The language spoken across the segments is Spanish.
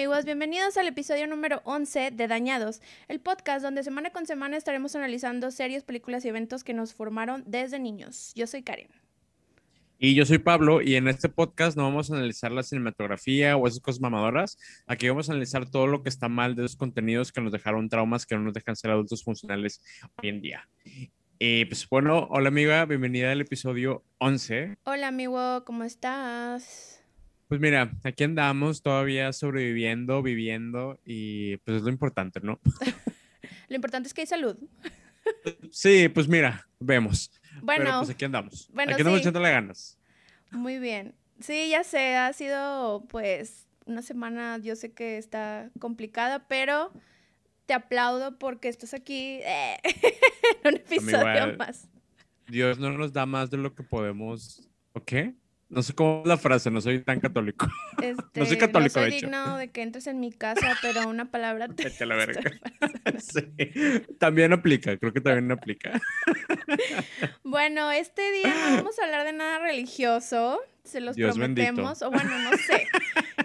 amigos, bienvenidos al episodio número 11 de Dañados, el podcast donde semana con semana estaremos analizando series, películas y eventos que nos formaron desde niños. Yo soy Karen. Y yo soy Pablo y en este podcast no vamos a analizar la cinematografía o esas cosas mamadoras, aquí vamos a analizar todo lo que está mal de esos contenidos que nos dejaron traumas, que no nos dejan ser adultos funcionales hoy en día. Y pues bueno, hola amiga, bienvenida al episodio 11. Hola amigo, ¿cómo estás? Pues mira, aquí andamos todavía sobreviviendo, viviendo y pues es lo importante, ¿no? lo importante es que hay salud. sí, pues mira, vemos. Bueno, Pero pues aquí andamos. Bueno, aquí andamos echándole ganas. Muy bien. Sí, ya sé, ha sido pues una semana, yo sé que está complicada, pero te aplaudo porque estás aquí eh, en un episodio más. Dios no nos da más de lo que podemos, ¿ok? No sé cómo es la frase, no soy tan católico. no soy este, católico, no soy de digno de que entres en mi casa, pero una palabra te. la verga. sí. También aplica, creo que también aplica. bueno, este día no vamos a hablar de nada religioso. Se los prometemos. O bueno, no sé.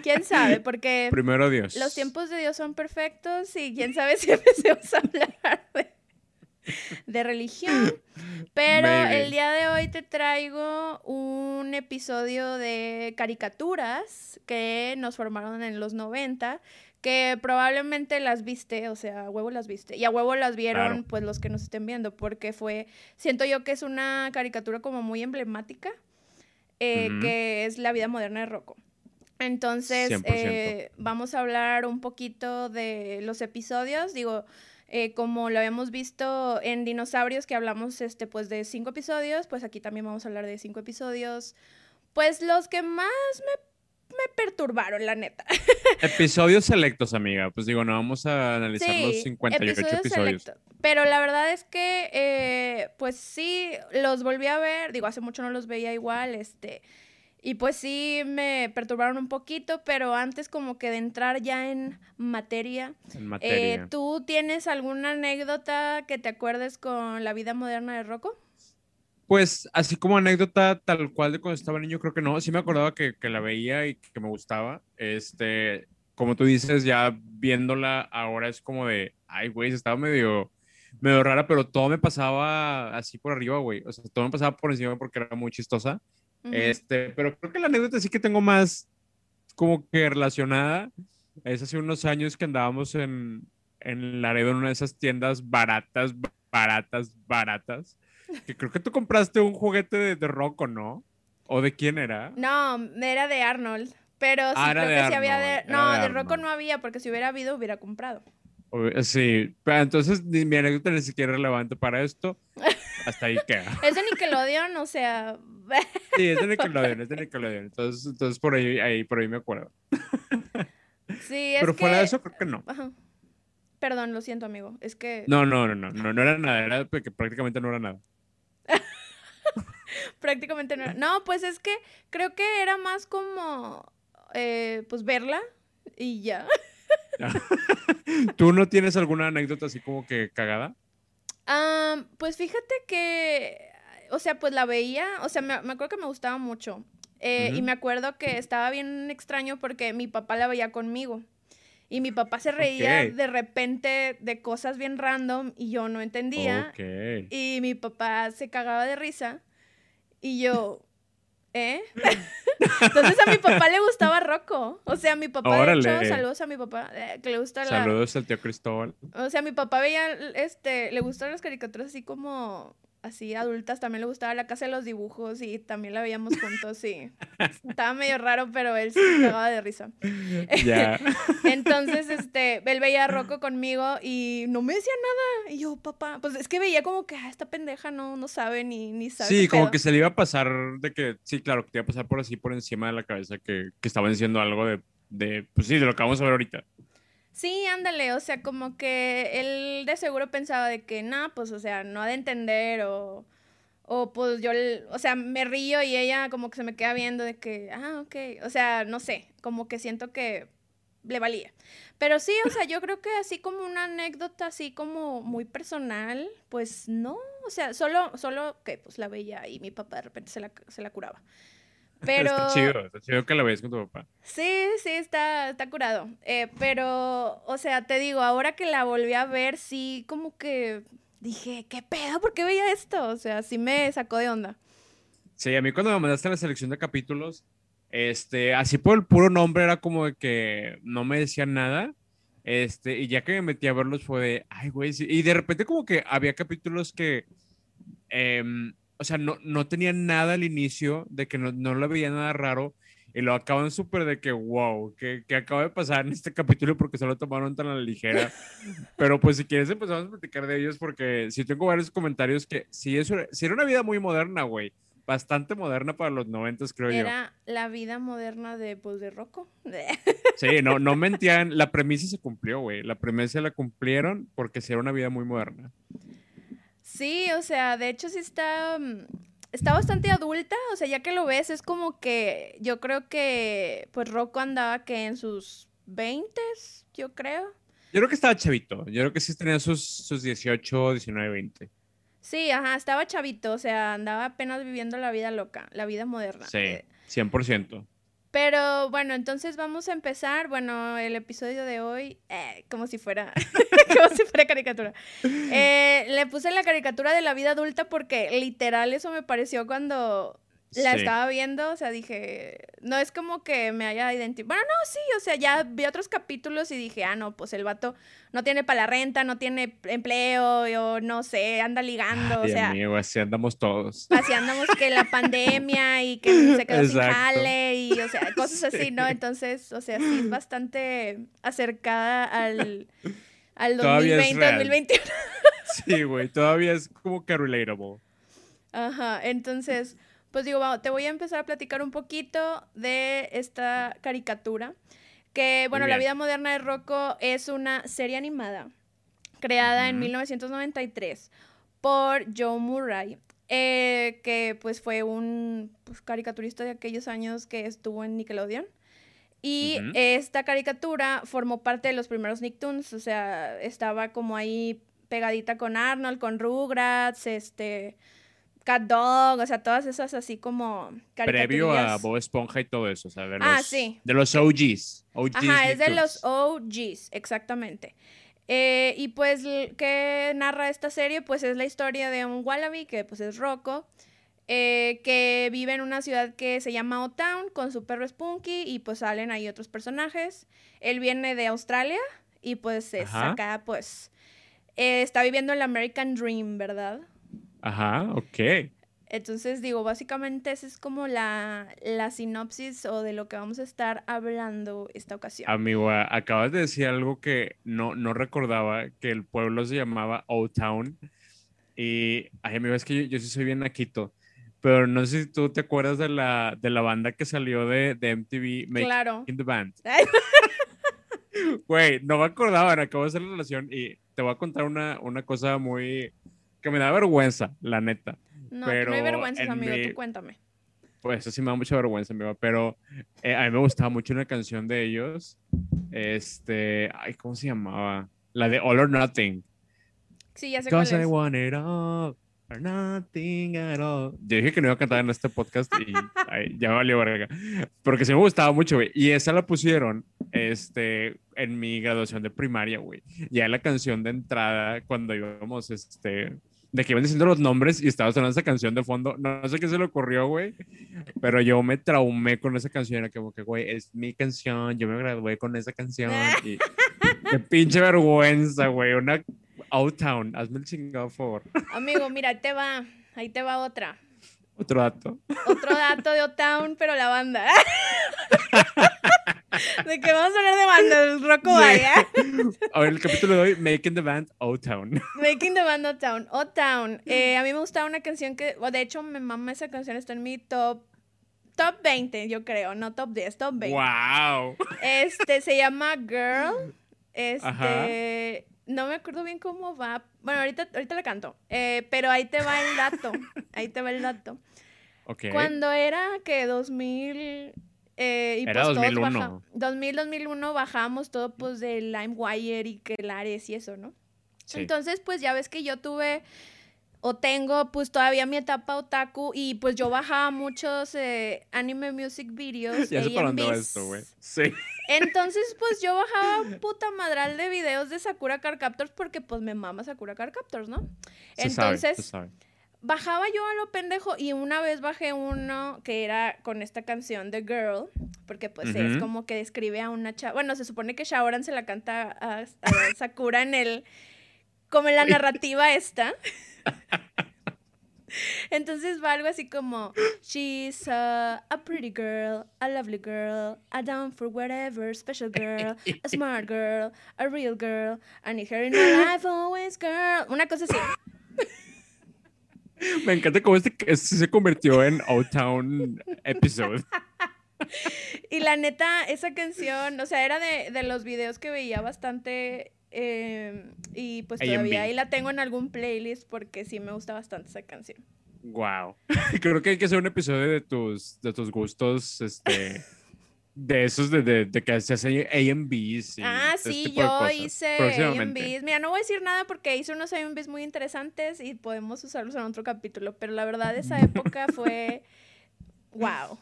¿Quién sabe? Porque. Primero Dios. Los tiempos de Dios son perfectos y quién sabe si empecemos a hablar de de religión. Pero el día de hoy te traigo un episodio de caricaturas que nos formaron en los 90, que probablemente las viste, o sea, a huevo las viste. Y a huevo las vieron, pues, los que nos estén viendo, porque fue, siento yo que es una caricatura como muy emblemática, eh, que es La vida moderna de Rocco. Entonces, eh, vamos a hablar un poquito de los episodios. Digo, eh, como lo habíamos visto en Dinosaurios, que hablamos este, pues, de cinco episodios, pues aquí también vamos a hablar de cinco episodios. Pues los que más me, me perturbaron, la neta. Episodios selectos, amiga. Pues digo, no vamos a analizar los 58 episodios. Pero la verdad es que, eh, pues sí, los volví a ver. Digo, hace mucho no los veía igual. Este. Y pues sí me perturbaron un poquito, pero antes como que de entrar ya en materia, en materia. Eh, ¿tú tienes alguna anécdota que te acuerdes con la vida moderna de Rocco? Pues así como anécdota tal cual de cuando estaba niño, creo que no. Sí me acordaba que, que la veía y que me gustaba. Este, como tú dices, ya viéndola ahora es como de, ay, güey, estaba medio, medio rara, pero todo me pasaba así por arriba, güey. O sea, todo me pasaba por encima porque era muy chistosa. Este, pero creo que la anécdota sí que tengo más como que relacionada. Es hace unos años que andábamos en, en Laredo en una de esas tiendas baratas, baratas, baratas. Que creo que tú compraste un juguete de, de Rocco, ¿no? ¿O de quién era? No, era de Arnold. Pero sí, ah, creo que sí había de. No, de, de Rocco no había, porque si hubiera habido, hubiera comprado. Sí, pero entonces mi anécdota ni siquiera es relevante para esto. Hasta ahí queda. es de Nickelodeon, o sea. sí, es de Nickelodeon, es de Nickelodeon. Entonces, entonces por ahí, ahí, por ahí me acuerdo. sí, es Pero fuera de eso, creo que no. Perdón, lo siento, amigo. Es que. No, no, no, no, no, no era nada, era porque prácticamente no era nada. prácticamente no era. No, pues es que creo que era más como. Eh, pues verla y ya. ¿Tú no tienes alguna anécdota así como que cagada? Pues fíjate que, o sea, pues la veía, o sea, me, acuerdo que me gustaba mucho. Eh, y me acuerdo que estaba bien extraño porque mi papá la veía conmigo. Y mi papá se reía de repente de cosas bien random y yo no entendía. Y mi papá se cagaba de risa. Y yo, ¿eh? Entonces a mi papá le gustaba Rocco. O sea, mi papá, de hecho, saludos a mi papá, eh, que le gusta la... Saludos al tío Cristóbal. O sea, mi papá veía, este, le gustaban las caricaturas así como así adultas, también le gustaba la casa de los dibujos y también la veíamos juntos, sí. Estaba medio raro, pero él se cagaba de risa. Ya. Entonces, este, él veía a Rocco conmigo y no me decía nada. Y yo, papá, pues es que veía como que ah, esta pendeja no, no sabe ni, ni sabe. Sí, como que se le iba a pasar de que, sí, claro, que te iba a pasar por así, por encima de la cabeza, que, que estaban diciendo algo de, de, pues sí, de lo que vamos a ver ahorita. Sí, ándale, o sea, como que él de seguro pensaba de que, no, pues, o sea, no ha de entender o, o pues yo, o sea, me río y ella como que se me queda viendo de que, ah, ok, o sea, no sé, como que siento que le valía. Pero sí, o sea, yo creo que así como una anécdota así como muy personal, pues no, o sea, solo, solo que pues la veía y mi papá de repente se la, se la curaba. Pero... Está chido, está chido que la veas con tu papá. Sí, sí, está, está curado. Eh, pero, o sea, te digo, ahora que la volví a ver, sí, como que dije, ¿qué pedo? ¿Por qué veía esto? O sea, sí me sacó de onda. Sí, a mí cuando me mandaste la selección de capítulos, este, así por el puro nombre era como de que no me decían nada. Este, y ya que me metí a verlos fue de, ay, güey, y de repente como que había capítulos que, em, o sea, no, no tenían nada al inicio, de que no, no lo veía nada raro, y lo acaban súper de que, wow, que, que, acaba de pasar en este capítulo porque se lo tomaron tan a la ligera. Pero pues si quieres empezamos a platicar de ellos porque sí tengo varios comentarios que sí, eso, sí era una vida muy moderna, güey bastante moderna para los noventas, creo yo. Era la vida moderna de, pues, de Rocco. sí, no, no mentían. La premisa se cumplió, güey. La premisa la cumplieron porque sí era una vida muy moderna. Sí, o sea, de hecho sí está... Mm, está bastante adulta, o sea, ya que lo ves, es como que yo creo que, pues, Rocco andaba que en sus 20, yo creo. Yo creo que estaba chavito. Yo creo que sí tenía sus, sus 18, 19, 20. Sí, ajá, estaba chavito, o sea, andaba apenas viviendo la vida loca, la vida moderna. Sí, 100%. Pero bueno, entonces vamos a empezar, bueno, el episodio de hoy, eh, como si fuera, como si fuera caricatura. Eh, le puse la caricatura de la vida adulta porque literal eso me pareció cuando la estaba viendo, o sea, dije, no es como que me haya identificado. Bueno, no, sí, o sea, ya vi otros capítulos y dije, ah, no, pues el vato no tiene para la renta, no tiene empleo, o no sé, anda ligando, o sea. Amigo, así andamos todos. Así andamos que la pandemia y que se quedó sin jale y, o sea, cosas así, ¿no? Entonces, o sea, sí es bastante acercada al, al 2020, 2021. Sí, güey, todavía es como que relatable. Ajá, entonces pues digo, te voy a empezar a platicar un poquito de esta caricatura. Que, bueno, La vida moderna de Rocco es una serie animada creada en 1993 por Joe Murray, eh, que pues fue un pues, caricaturista de aquellos años que estuvo en Nickelodeon. Y esta caricatura formó parte de los primeros Nicktoons, o sea, estaba como ahí pegadita con Arnold, con Rugrats, este, Cat Dog, o sea, todas esas así como Previo a Bob Esponja y todo eso, o sea, de ah, los, sí. de los OGs. Ajá, es de los OGs, exactamente. Eh, y pues, ¿qué narra esta serie? Pues es la historia de un wallaby, que pues es Rocco, eh, que vive en una ciudad que se llama O-Town con su perro Spunky y pues salen ahí otros personajes. Él viene de Australia y pues es acá, pues, eh, está viviendo el American Dream, ¿verdad? Ajá, ok. Entonces, digo, básicamente esa es como la, la sinopsis o de lo que vamos a estar hablando esta ocasión. Amigo, acabas de decir algo que no, no recordaba, que el pueblo se llamaba Old Town. Y, ay, amigo, es que yo, sí soy bien naquito. Pero no sé si tú te acuerdas de la, de la banda que salió de, de MTV, Make claro. in the Band. Güey, no me acordaba, acabo de hacer la relación y te voy a contar una, una cosa muy que me da vergüenza, la neta. No, pero no hay vergüenza, amigo, tú cuéntame. Pues eso sí me da mucha vergüenza, amigo, pero eh, a mí me gustaba mucho una canción de ellos. Este, ay, ¿cómo se llamaba? La de All or Nothing. Sí, ya sé cuál es. I want it all or nothing at all. Yo dije que no iba a cantar en este podcast y ya valió verga. Porque sí me gustaba mucho, güey. Y esa la pusieron este, en mi graduación de primaria, güey. Ya la canción de entrada cuando íbamos, este, de que iban diciendo los nombres y estaba sonando esa canción de fondo. No, sé qué se le ocurrió, güey, pero yo me traumé con esa canción. Era como que, güey, es mi canción, yo me gradué con esa canción. Y qué pinche vergüenza, güey. Una Outtown, hazme el chingado, por favor. Amigo, mira, ahí te va, ahí te va otra. Otro dato. Otro dato de Outtown, pero la banda. de que vamos a hablar de bandas, Rocco Vaya. A ver, el capítulo de hoy, Making the Band O-Town. Making the Band O-Town. O-Town. Eh, a mí me gustaba una canción que, de hecho, me mama esa canción, está en mi top top 20, yo creo, no top 10, top 20. Wow. Este se llama Girl. Este, no me acuerdo bien cómo va. Bueno, ahorita, ahorita la canto. Eh, pero ahí te va el dato. Ahí te va el dato. Okay. Cuando era que 2000 eh, y Era pues 2001. Todos 2000, 2001 bajamos todo pues de LimeWire y que Lares y eso, ¿no? Entonces, pues ya ves que yo tuve, o tengo pues todavía mi etapa otaku y pues yo bajaba muchos eh, anime music videos. Ya sé para dónde esto, güey. Sí. Entonces, pues yo bajaba puta madral de videos de Sakura Car Captors porque pues me mama Sakura Car Captors, ¿no? Entonces, bajaba yo a lo pendejo y una vez bajé uno que era con esta canción de Girl, porque pues es como que describe a una chava. Bueno, se supone que Shaoran se la canta a, Sakura en el. como en la narrativa esta. Entonces va algo así como She's a, a, pretty girl, a lovely girl, a down for whatever, special girl, a smart girl, a real girl, I need her in my life always girl. Una cosa así. Me encanta cómo este, este se convirtió en Old Town episode. Y la neta, esa canción, o sea, era de, de los videos que veía bastante. Eh, y pues todavía ahí la tengo en algún playlist porque sí me gusta bastante esa canción. Wow. Creo que hay que hacer un episodio de tus, de tus gustos, este. De esos de, de, de que se hace AMBs. Ah, sí, yo hice AMBs. Mira, no voy a decir nada porque hice unos AMBs muy interesantes y podemos usarlos en otro capítulo, pero la verdad esa época fue wow.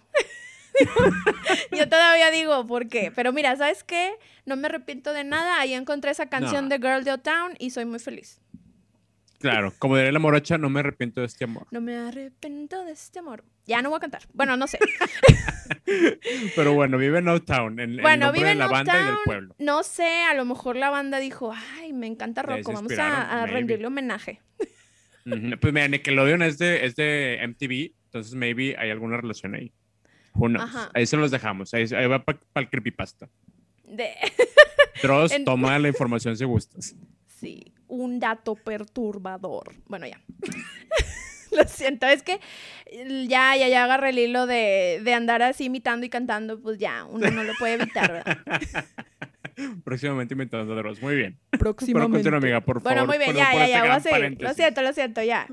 yo todavía digo, ¿por qué? Pero mira, ¿sabes qué? No me arrepiento de nada. Ahí encontré esa canción de Girl de Town y soy muy feliz. Claro, como diría la morocha, no me arrepiento de este amor. No me arrepiento de este amor. Ya no voy a cantar. Bueno, no sé. Pero bueno, vive en Old Town, en, bueno, vive en la banda y del pueblo. No sé, a lo mejor la banda dijo, ay, me encanta Rocco, vamos a, rendirle homenaje. Pues mira, Nickelodeon es de, es de MTV, entonces maybe hay alguna relación ahí. Ahí se los dejamos, ahí, va para el creepypasta. De... Dross, toma la información si gustas. Sí un dato perturbador. Bueno, ya. Lo siento, es que ya, ya, ya agarré el hilo de, andar así imitando y cantando, pues ya, uno no lo puede evitar, ¿verdad? Próximamente imitando Dross, muy bien. Próximamente. Pero amiga, por favor. Bueno, muy bien, ya, ya, ya, voy a seguir. Lo siento, lo siento, ya.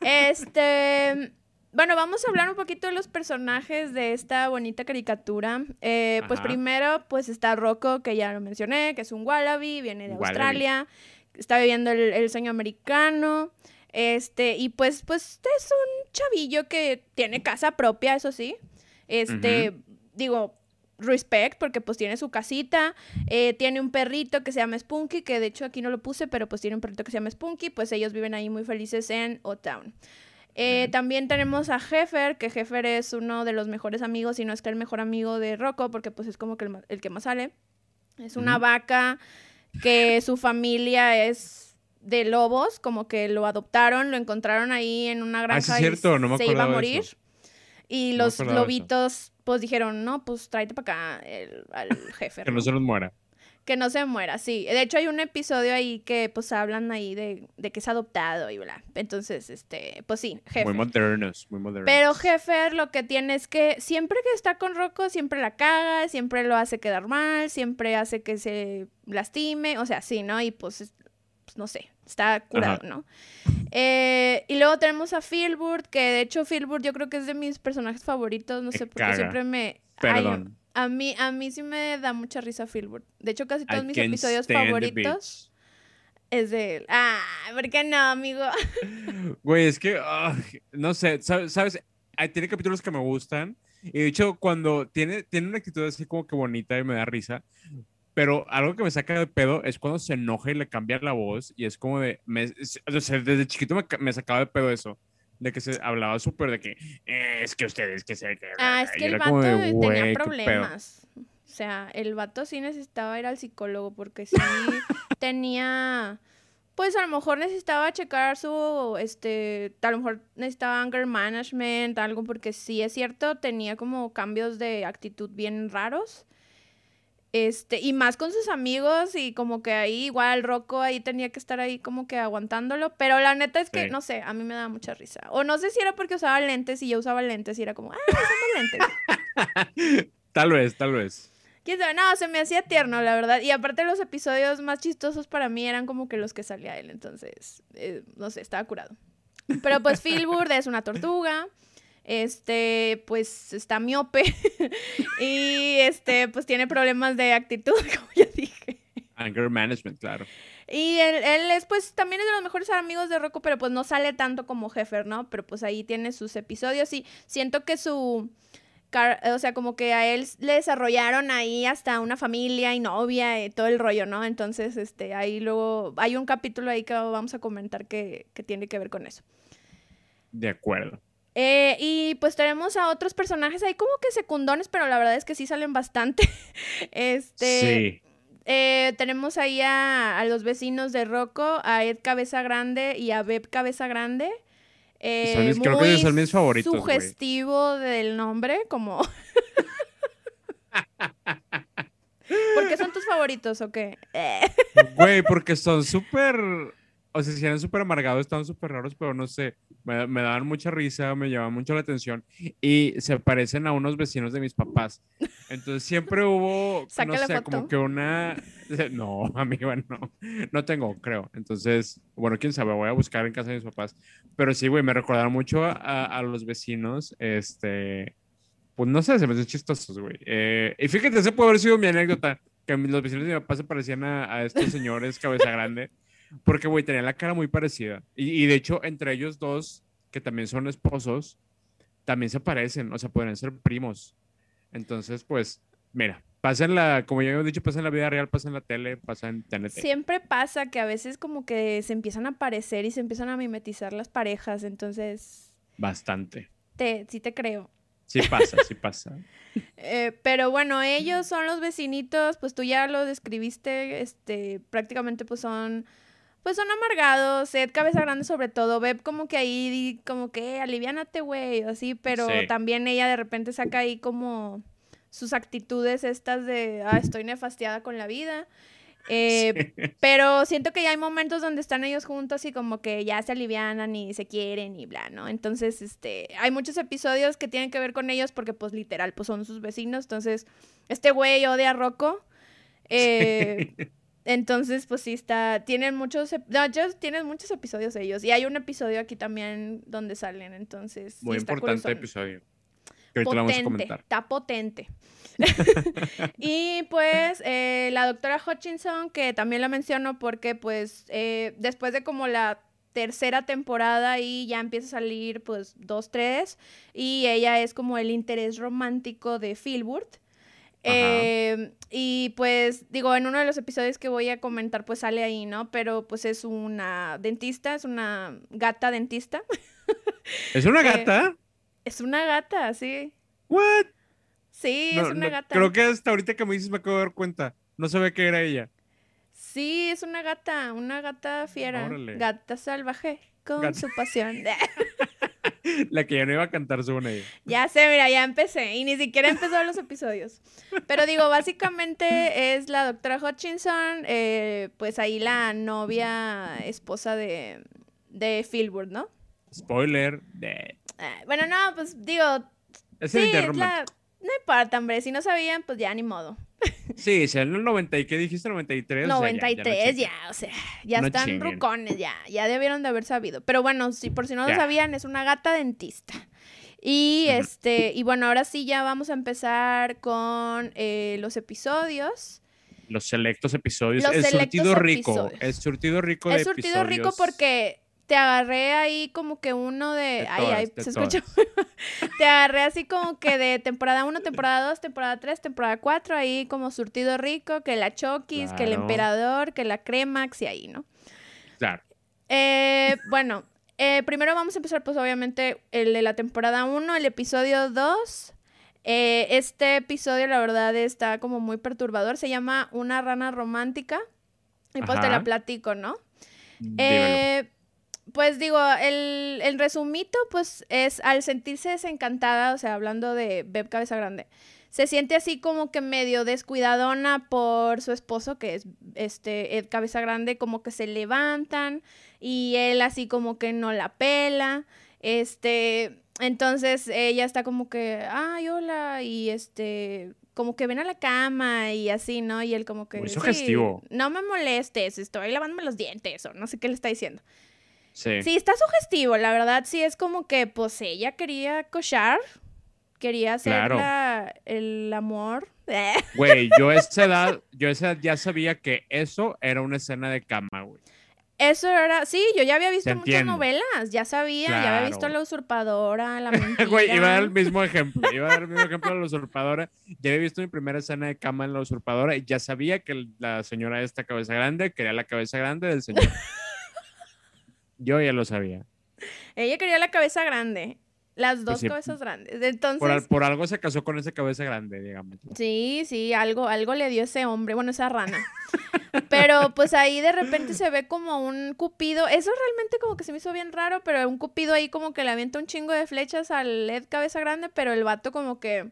Este... Bueno, vamos a hablar un poquito de los personajes de esta bonita caricatura. Eh, pues primero, pues está Rocco, que ya lo mencioné, que es un wallaby, viene de Australia está viviendo el, sueño americano. Este, y pues, pues es un chavillo que tiene casa propia, eso sí. Este, digo, respect, porque pues tiene su casita, eh, tiene un perrito que se llama Spunky, que de hecho aquí no lo puse, pero pues tiene un perrito que se llama Spunky, pues ellos viven ahí muy felices en O-Town. Eh, también tenemos a Heffer, que Heffer es uno de los mejores amigos, y no es que el mejor amigo de Rocco, porque pues es como que el, que más sale. Es una vaca que su familia es de lobos, como que lo adoptaron, lo encontraron ahí en una ah, granja y se iba a morir. Y los lobitos pues dijeron, no, pues tráete para acá el, al jefe. que no se nos muera. Que no se muera, sí. De hecho, hay un episodio ahí que pues hablan ahí de, que es adoptado y bla. Entonces, este, pues sí, Jefe. Muy modernos, muy modernos. Pero Jefe lo que tiene es que siempre que está con Rocco, siempre la caga, siempre lo hace quedar mal, siempre hace que se lastime, o sea, sí, ¿no? Y pues, pues no sé, está curado, ¿no? Eh, y luego tenemos a Philburt, que de hecho Philburt yo creo que es de mis personajes favoritos, no sé, por qué siempre me... Perdón. A mí, a mí sí me da mucha risa Philburt. De hecho, casi todos mis episodios favoritos es de él. Ah, ¿por qué no, amigo? Güey, es que, no sé, ¿sabes? tiene capítulos que me gustan. Y de hecho, cuando tiene, tiene una actitud así como que bonita y me da risa. Pero algo que me saca de pedo es cuando se enoja y le cambia la voz. Y es como de. o sea, desde chiquito me, me sacaba de pedo eso de que se hablaba súper de que eh, es que ustedes que se ah es que el vato tenía problemas o sea el vato sí necesitaba ir al psicólogo porque sí tenía pues a lo mejor necesitaba checar su este a lo mejor necesitaba anger management algo porque sí es cierto tenía como cambios de actitud bien raros este, y más con sus amigos y como que ahí igual Rocco ahí tenía que estar ahí como que aguantándolo, pero la neta es que no sé, a mí me da mucha risa. O no sé si era porque usaba lentes y yo usaba lentes y era como, ah, usamos lentes. tal vez, tal vez. ¿Quién sabe? No, se me hacía tierno, la verdad. Y aparte los episodios más chistosos para mí eran como que los que salía él, entonces, eh, no sé, estaba curado. Pero pues Philburt es una tortuga este, pues está miope y este, pues tiene problemas de actitud, como ya dije. Anger Management, claro. Y él, él, es, pues, también es de los mejores amigos de Rocco, pero pues no sale tanto como Heffer, ¿no? Pero pues ahí tiene sus episodios y siento que su... O sea, como que a él le desarrollaron ahí hasta una familia y novia y todo el rollo, ¿no? Entonces, este, ahí luego hay un capítulo ahí que vamos a comentar que, que tiene que ver con eso. De acuerdo. Eh, y pues tenemos a otros personajes ahí como que secundones, pero la verdad es que sí salen bastante. este. Sí. Eh, tenemos ahí a, los vecinos de Rocco, a Ed Cabeza Grande y a Beb Cabeza Grande. Eh, creo que son mis favoritos. Sugestivo del nombre, como. ¿Por qué son tus favoritos o qué? Güey, porque son súper o sea, si eran súper amargados, estaban súper raros, pero no sé, me, me, daban mucha risa, me llamaban mucho la atención y se parecen a unos vecinos de mis papás. Entonces siempre hubo, no sé, como que una... No, amiga, no, no tengo, creo. Entonces, bueno, quién sabe, voy a buscar en casa de mis papás. Pero sí, güey, me recordaron mucho a, a los vecinos, este... Pues no sé, se me hacen chistosos, güey. Eh, y fíjate, ese puede haber sido mi anécdota, que los vecinos de mi papá se parecían a, a estos señores cabeza grande. Porque, güey, tenían la cara muy parecida. Y, de hecho, entre ellos dos, que también son esposos, también se parecen, o sea, podrían ser primos. Entonces, pues, mira, pasa la, como ya hemos dicho, pasa en la vida real, pasa en la tele, pasa en TNT. Siempre pasa que a veces como que se empiezan a parecer y se empiezan a mimetizar las parejas, entonces... Bastante. Te, sí te creo. Sí pasa, sí pasa. Eh, pero bueno, ellos son los vecinitos, pues tú ya lo describiste, este, prácticamente pues son pues son amargados, Ed cabeza grande sobre todo, Beb como que ahí, como que aliviánate, güey, así, pero también ella de repente saca ahí como sus actitudes estas de, ah, estoy nefastiada con la vida. Eh, pero siento que ya hay momentos donde están ellos juntos y como que ya se alivianan y se quieren y bla, ¿no? Entonces, este, hay muchos episodios que tienen que ver con ellos porque pues literal, pues son sus vecinos. Entonces, este güey odia a Rocco. Eh, entonces, pues sí está, tienen muchos, no, ellos tienen muchos episodios ellos. Y hay un episodio aquí también donde salen, entonces. Muy importante episodio. Que ahorita vamos a comentar. Está potente. y pues eh, la doctora Hutchinson, que también la menciono porque pues eh, después de como la tercera temporada y ya empieza a salir pues dos, tres y ella es como el interés romántico de Philburt. Eh, y pues digo, en uno de los episodios que voy a comentar pues sale ahí, ¿no? Pero pues es una dentista, es una gata dentista. ¿Es una eh, gata? es una gata, sí. ¿What? Sí, es una gata. Creo que hasta ahorita que me dices me acabo de dar cuenta. No sabía que era ella. Sí, es una gata, una gata fiera. Gata salvaje con su pasión. La que ya no iba a cantar según ella. Ya sé, mira, ya empecé. Y ni siquiera empezó los episodios. Pero digo, básicamente es la doctora Hutchinson, eh, pues ahí la novia esposa de, de Philburt, ¿no? Spoiler. De... Ah, bueno, no, pues digo. Es sí, es la... No importa, hombre. Si no sabían, pues ya ni modo. Sí, si en el 90 y qué dijiste, 93. 93, ya, o sea, ya, están rucones, ya, ya debieron de haber sabido. Pero bueno, si por si no lo sabían, es una gata dentista. Y este, y bueno, ahora sí ya vamos a empezar con eh, los episodios. Los selectos episodios. el surtido rico. El surtido rico de El surtido rico porque te agarré ahí como que uno de... ay, ay, se escucha. te agarré así como que de temporada 1, temporada 2, temporada 3, temporada 4, ahí como surtido rico, que la Chokis, que el emperador, que la Cremax y ahí, ¿no? Claro. Eh, bueno, eh, primero vamos a empezar pues obviamente el de la temporada 1, el episodio 2. Eh, este episodio la verdad está como muy perturbador, se llama Una rana romántica. Y pues te la platico, ¿no? Eh, pues digo, el, el, resumito, pues es al sentirse desencantada, o sea, hablando de Beb Cabeza Grande, se siente así como que medio descuidadona por su esposo, que es este Ed Cabeza Grande, como que se levantan y él así como que no la pela. Este, entonces ella está como que, ay, hola, y este, como que ven a la cama y así, ¿no? Y él como que... sí, No me molestes, estoy lavándome los dientes o no sé qué le está diciendo. Sí. sí, está sugestivo, la verdad sí es como que pues ella quería cochar quería hacer el amor. Güey, yo esa edad, yo esa edad ya sabía que eso era una escena de cama, güey. Eso era, sí, yo ya había visto muchas novelas, ya sabía, ya había visto La Usurpadora, La Mentira. Güey, iba a dar el mismo ejemplo, iba a dar el mismo ejemplo de La Usurpadora. Ya había visto mi primera escena de cama en La Usurpadora y ya sabía que la señora esta cabeza grande quería la cabeza grande del señor. yo ya lo sabía. Ella quería la cabeza grande. Las dos pues cabezas grandes. Entonces. Por, algo se casó con esa cabeza grande, digamos. Sí, sí, algo, algo le dio ese hombre, bueno, esa rana. pero pues ahí de repente se ve como un cupido. Eso realmente como que se me hizo bien raro, pero un cupido ahí como que le avienta un chingo de flechas al Ed cabeza grande, pero el vato como que.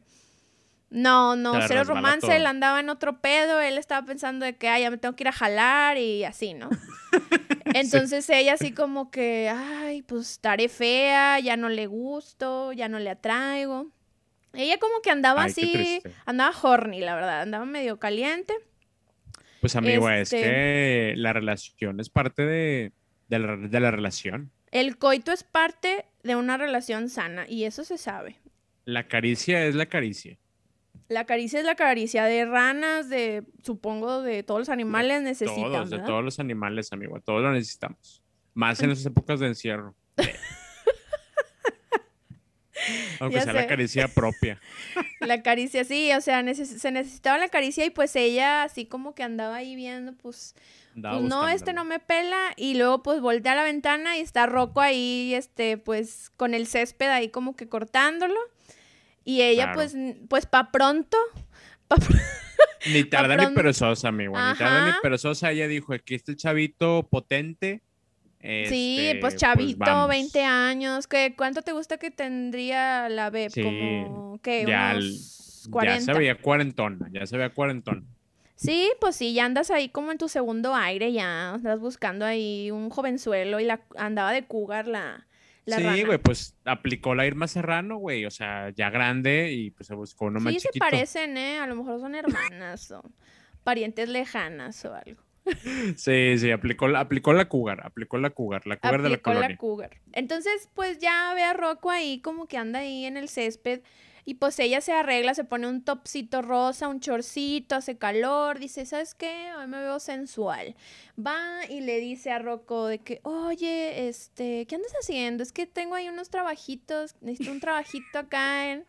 No, no, cero romance, él andaba en otro pedo, él estaba pensando de que, ay, ya me tengo que ir a jalar y así, ¿no? Entonces ella así como que, ay, pues estaré fea, ya no le gusto, ya no le atraigo. Ella como que andaba así, andaba horny, la verdad, andaba medio caliente. Pues amigo, es este que la relación es parte de, de, la, de la relación. El coito es parte de una relación sana y eso se sabe. La caricia es la caricia. La caricia es la caricia de ranas, de, supongo, de todos los animales necesitan. Todos, de todos los animales, amigo, todos lo necesitamos. Más en esas épocas de encierro. Aunque sea, la caricia propia. La caricia, sí, o sea, se necesitaba la caricia y pues ella así como que andaba ahí viendo, pues, pues no, este no me pela y luego pues voltea a la ventana y está Rocco ahí, este, pues con el césped ahí como que cortándolo y ella, pues, pues pa' pronto. ni tarda ni perezosa, amigo. Ni tarda ni perezosa. Ella dijo: aquí está el chavito potente. sí, este, pues, pues chavito, 20 años. ¿Qué, ¿Cuánto te gusta que tendría la B? Como, ¿qué? Ya, unos 40. ya se veía cuarentona, ya se veía cuarentona. Sí, pues sí, ya andas ahí como en tu segundo aire, ya andas buscando ahí un jovenzuelo y la andaba de cougar la, sí, güey, pues aplicó la Irma Serrano, güey, o sea, ya grande y pues se buscó uno más chiquito. Sí, se parecen, ¿eh? A lo mejor son hermanas o parientes lejanas o algo. Sí, sí, aplicó, aplicó la cougar, aplicó la cougar, la cougar de la colonia. la cougar. Entonces, pues ya ve a Rocco ahí como que anda ahí en el césped y pues ella se arregla, se pone un topcito rosa, un chorcito, hace calor, dice, ¿sabes qué? Hoy me veo sensual. Va y le dice a Rocco de que, oye, este, ¿qué andas haciendo? Es que tengo ahí unos trabajitos, necesito un trabajito acá en,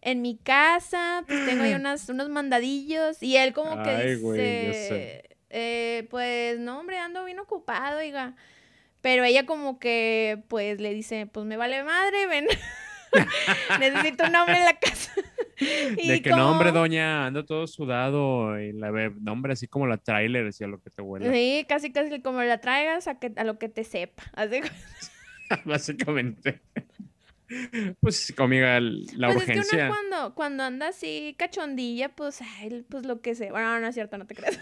en mi casa, pues tengo ahí unas, unos mandadillos. Y él como que dice, eh, pues no, hombre, ando bien ocupado, oiga. Pero ella como que, pues le dice, pues me vale madre, ven. Necesito un hombre en la casa. de que nombre, doña, ando todo sudado y la nombre así como la trailer, decía lo que te huele. Sí, casi casi como la traigas a, que, a lo que te sepa. Así... Básicamente. Pues conmigo la pues urgencia. Es que cuando, cuando anda así cachondilla, pues, pues lo que sé. Bueno, no es cierto, no te creas.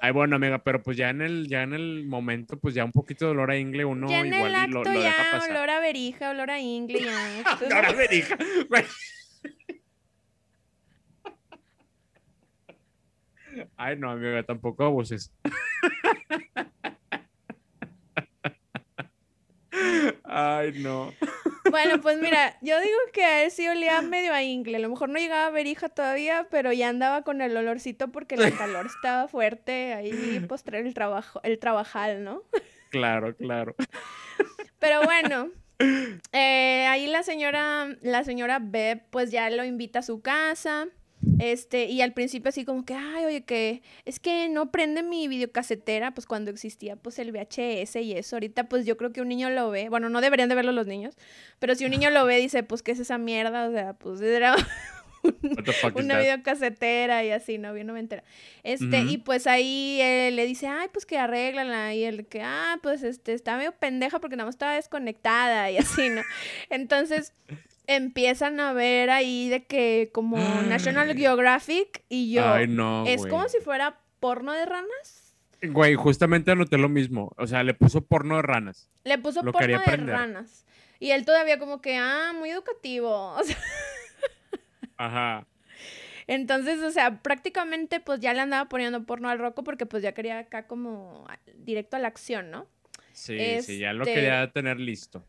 Ay, bueno, amiga, pero pues ya en el, ya en el momento, pues ya un poquito de olor a ingle uno ya en igual el acto lo, lo ya, deja pasar. olor a verija, olor a ingle, ya. olor a verija. Ay, no, amiga, tampoco abuses. Ay, no. Bueno, pues mira, yo digo que a él sí olía medio a ingle. A lo mejor no llegaba a verija todavía, pero ya andaba con el olorcito porque el calor estaba fuerte. Ahí postrar el trabajo, el trabajal, ¿no? Claro, claro. Pero bueno, eh, ahí la señora, la señora Beb, pues ya lo invita a su casa. Este, y al principio así como que, ay, oye, que es que no prende mi videocasetera, pues cuando existía pues el VHS y eso. Ahorita pues yo creo que un niño lo ve, bueno, no deberían de verlo los niños, pero si un niño lo ve dice, pues qué es esa mierda, o sea, pues era una videocasetera y así, no, bien no me entera. Este, y pues ahí le dice, ay, pues que arreglanla, y él que, ah, pues este, está medio pendeja porque nada más estaba desconectada y así, ¿no? Entonces, empiezan a ver ahí de que como National Geographic y yo. Ay, no. Es como si fuera porno de ranas. Güey, justamente anoté lo mismo. O sea, le puso porno de ranas. Le puso porno de ranas. Y él todavía como que, ah, muy educativo. Ajá. Entonces, o sea, prácticamente pues ya le andaba poniendo porno al roco porque pues ya quería acá como directo a la acción, ¿no? Sí, sí, ya lo este quería tener listo.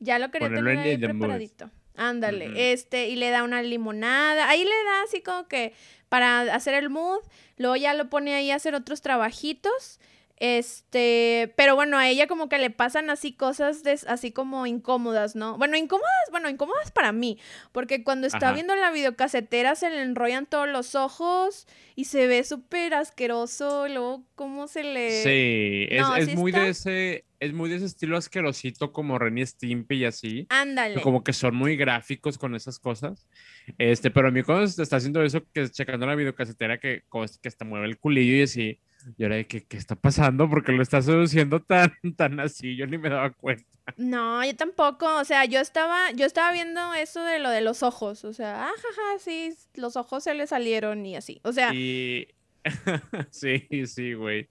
Ya lo quería tener ahí preparadito. Ándale, este, y le da una limonada. Ahí le da así como que para hacer el mood. Luego ya lo pone ahí a hacer otros trabajitos. Este, pero bueno, a ella como que le pasan así cosas así como incómodas, ¿no? Bueno, incómodas, bueno, incómodas para mí, porque cuando está viendo la videocasetera se le enrollan todos los ojos y se ve súper asqueroso, luego cómo se le... Sí, es, muy de ese, es muy de ese estilo asquerosito como Renny Stimpy y así. Ándale. Como que son muy gráficos con esas cosas. Este, pero a mí cuando está haciendo eso, que checando la videocasetera que, que hasta mueve el culillo y así y ahora, ¿qué, ¿qué está pasando? Porque lo está seduciendo tan, tan así, yo ni me daba cuenta. No, yo tampoco, o sea, yo estaba, yo estaba viendo eso de lo de los ojos, o sea, ajaja, sí, los ojos se le salieron y así, o sea. Y... sí, sí, güey.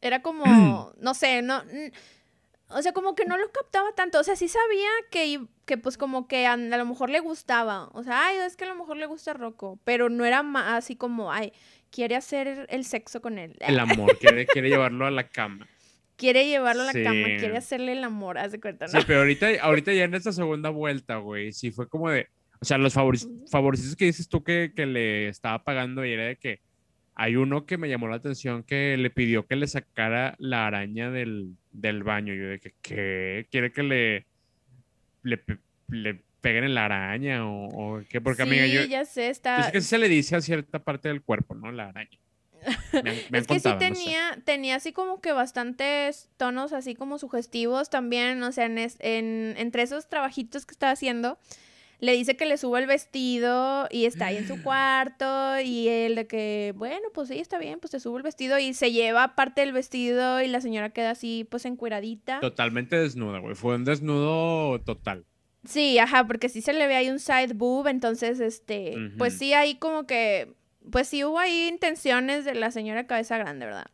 Era como, no sé, no, o sea, como que no lo captaba tanto, o sea, sí sabía que, que pues como que a, lo mejor le gustaba, o sea, ay, es que a lo mejor le gusta Rocco, pero no era así como, ay, quiere hacer el sexo con él. El amor, quiere, quiere llevarlo a la cama. Quiere llevarlo a la cama, quiere hacerle el amor, haz de cuenta, ¿no? Sí, pero ahorita, ahorita ya en esta segunda vuelta, güey, sí fue como de, o sea, los favorecitos que dices tú que, que le estaba pagando y era de que hay uno que me llamó la atención que le pidió que le sacara la araña del, del baño. Yo de que, ¿qué? ¿Quiere que le, le, le peguen en la araña o, qué? Porque amiga, yo... ya sé, está... Es que se le dice a cierta parte del cuerpo, ¿no? La araña. es que sí tenía, tenía así como que bastantes tonos así como sugestivos también, o sea, en, en, entre esos trabajitos que estaba haciendo, le dice que le suba el vestido y está ahí en su cuarto y él de que, bueno, pues sí, está bien, pues te subo el vestido y se lleva parte del vestido y la señora queda así pues encueradita. Totalmente desnuda, güey, fue un desnudo total. Sí, ajá, porque sí se le ve ahí un side boob, entonces, este, pues sí, ahí como que, pues sí hubo ahí intenciones de la señora cabeza grande, ¿verdad?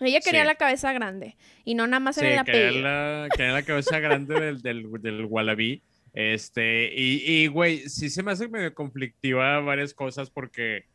Ella quería la cabeza grande y no nada más en el apellido. La, quería la cabeza grande del, del, del wallaby. Este, y, y, güey, sí se me hace medio conflictiva varias cosas porque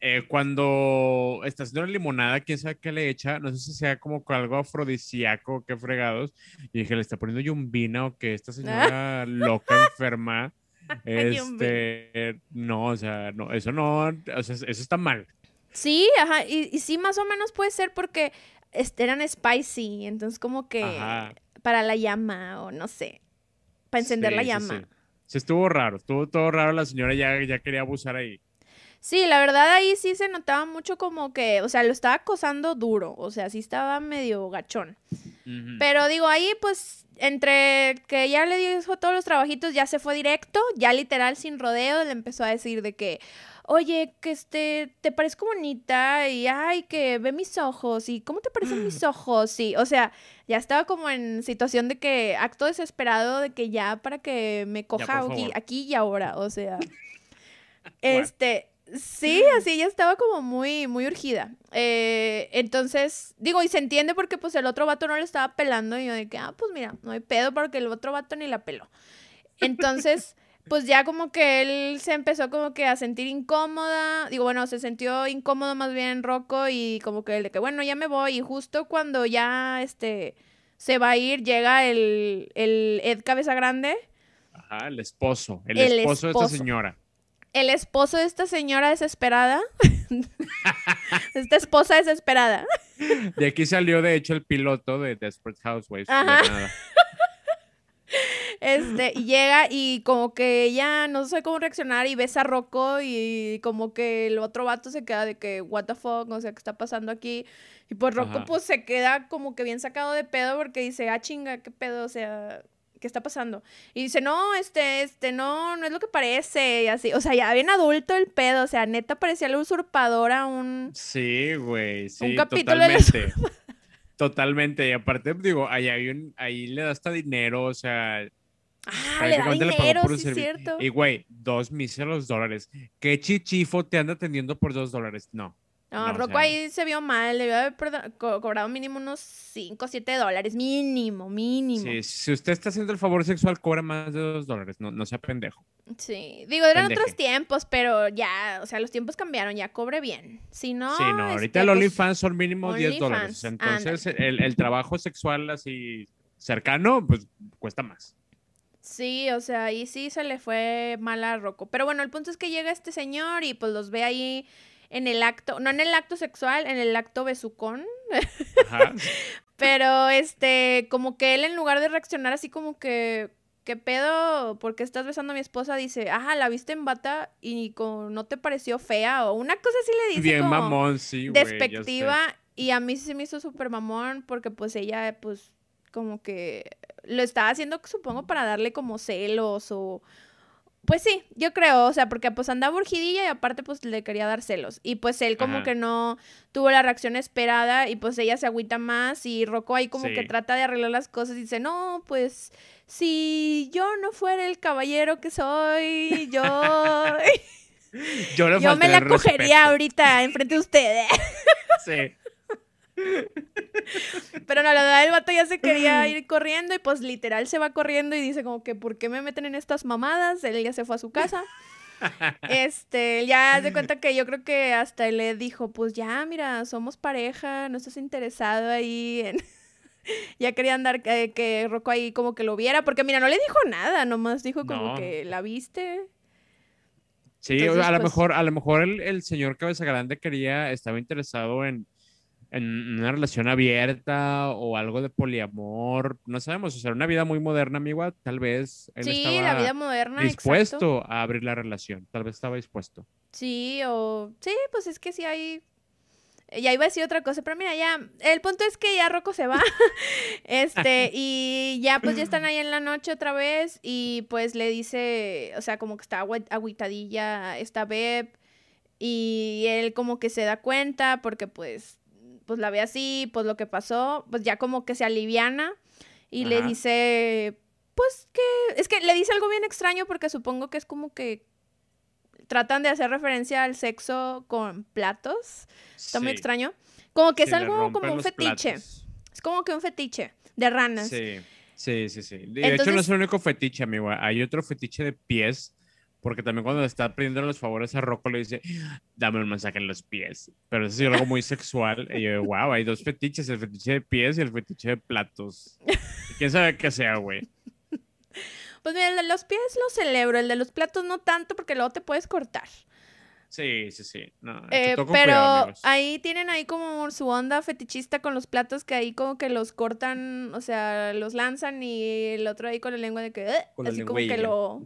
eh, cuando está haciendo una limonada, quién sabe qué le echa, no sé si sea como algo afrodisíaco, qué fregados. Y dije, le está poniendo yumbina o que esta señora loca, enferma. Este, no, o sea, no, eso no, o sea, eso está mal. Sí, ajá, y, y sí, más o menos puede ser porque este, eran spicy, entonces como que para la llama o no sé, para encender la llama. Sí, estuvo raro, estuvo todo raro, la señora ya, ya quería abusar ahí. Sí, la verdad ahí sí se notaba mucho como que, o sea, lo estaba acosando duro, o sea, sí estaba medio gachón. Pero digo, ahí pues entre que ya le dijo todos los trabajitos, ya se fue directo, ya literal sin rodeo, le empezó a decir de que, oye, que este, te parezco bonita y ay, que ve mis ojos y cómo te parecen mis ojos, sí, o sea, ya estaba como en situación de que acto desesperado de que ya para que me coja aquí, aquí, y ahora, o sea, este, Sí, así ya estaba como muy, muy urgida. Eh, entonces, digo, y se entiende porque pues el otro vato no le estaba pelando y yo de que, ah, pues mira, no hay pedo porque el otro vato ni la peló. Entonces, pues ya como que él se empezó como que a sentir incómoda, digo, bueno, se sintió incómodo más bien Rocco y como que de que, bueno, ya me voy y justo cuando ya, este, se va a ir, llega el, el Ed Cabeza Grande. Ajá, el esposo, el, esposo de esta señora el esposo de esta señora desesperada. esta esposa desesperada. De aquí salió, de hecho, el piloto de Desperate Housewives. Este, llega y como que ya no sé cómo reaccionar y besa a Rocco y como que el otro vato se queda de que, what the fuck, o sea, ¿qué está pasando aquí? Y pues Rocco pues se queda como que bien sacado de pedo porque dice, ah, chinga, qué pedo, o sea, ¿qué está pasando? Y dice, no, este, este, no, no es lo que parece, y así, o sea, ya bien adulto el pedo, o sea, neta parecía la usurpadora un... Sí, güey, sí, un capítulo totalmente. Totalmente, y aparte, digo, ahí, hay un, ahí le da hasta dinero, o sea... Ah, le da dinero, sí es cierto. Y, güey, dos míseros dólares. ¿Qué chichifo te anda atendiendo por dos dólares? No. No, Rocco ahí se vio mal, le debió haber cobrado mínimo unos 5 o 7 dólares, mínimo, mínimo. Sí, si usted está haciendo el favor sexual, cobra más de 2 dólares, no, no sea pendejo. Sí, digo, eran otros tiempos, pero ya, o sea, los tiempos cambiaron, ya cobre bien. Si no. Sí, no, ahorita el pues, OnlyFans son mínimo 10 dólares. Entonces, el, el, trabajo sexual así cercano, pues cuesta más. Sí, o sea, ahí sí se le fue mal a Rocco. Pero bueno, el punto es que llega este señor y pues los ve ahí en el acto, no en el acto sexual, en el acto besucón. Ajá. Pero este, como que él en lugar de reaccionar así como que, ¿qué pedo? ¿Por qué estás besando a mi esposa? Dice, ajá, la viste en bata y con, no te pareció fea o una cosa así le dice. Bien mamón, sí, Despectiva. Y a mí sí se me hizo súper mamón porque pues ella, pues, como que lo estaba haciendo, supongo, para darle como celos o pues sí, yo creo, o sea, porque pues andaba urgidilla y aparte pues le quería dar celos. Y pues él como que no tuvo la reacción esperada y pues ella se agüita más y Rocco ahí como que trata de arreglar las cosas y dice, no, pues si yo no fuera el caballero que soy, yo... yo, me la cogería ahorita enfrente de ustedes. sí. Pero no, la verdad el vato ya se quería ir corriendo y pues literal se va corriendo y dice como que ¿por qué me meten en estas mamadas? Él ya se fue a su casa. Este, ya se cuenta que yo creo que hasta él le dijo, pues ya, mira, somos pareja, no estás interesado ahí en... ya quería andar que, que Rocco ahí como que lo viera, porque mira, no le dijo nada, nomás dijo como que la viste. Sí, a lo pues mejor, a lo mejor el, el señor Cabeza Grande quería, estaba interesado en, en una relación abierta o algo de poliamor, no sabemos, o sea, una vida muy moderna, amiga, tal vez él sí, la vida moderna, dispuesto a abrir la relación, tal vez estaba dispuesto. Sí, o sí, pues es que sí hay ya iba a decir otra cosa, pero mira, ya, el punto es que ya Rocco se va, este, y ya pues ya están ahí en la noche otra vez, y pues le dice, o sea, como que está agüitadilla esta Beb, y él como que se da cuenta, porque pues pues la ve así, pues lo que pasó, pues ya como que se aliviana y le dice, pues que, es que le dice algo bien extraño porque supongo que es como que tratan de hacer referencia al sexo con platos. Está muy extraño. Como que es algo como un fetiche. Es como que un fetiche de ranas. Sí, sí, sí, sí. De hecho, no es el único fetiche, amigo. Hay otro fetiche de pies porque también cuando está pidiendo los favores a Rocco le dice, dame un mensaje en los pies. Pero eso es algo muy sexual. Y yo, wow, hay dos fetiches, el fetiche de pies y el fetiche de platos. ¿Quién sabe qué sea, güey? Pues mira, el de los pies lo celebro, el de los platos no tanto porque luego te puedes cortar. Sí, sí, sí. No, eh, pero ahí tienen ahí como su onda fetichista con los platos que ahí como que los cortan, o sea, los lanzan y el otro ahí con la lengua de que, eh, así como que lo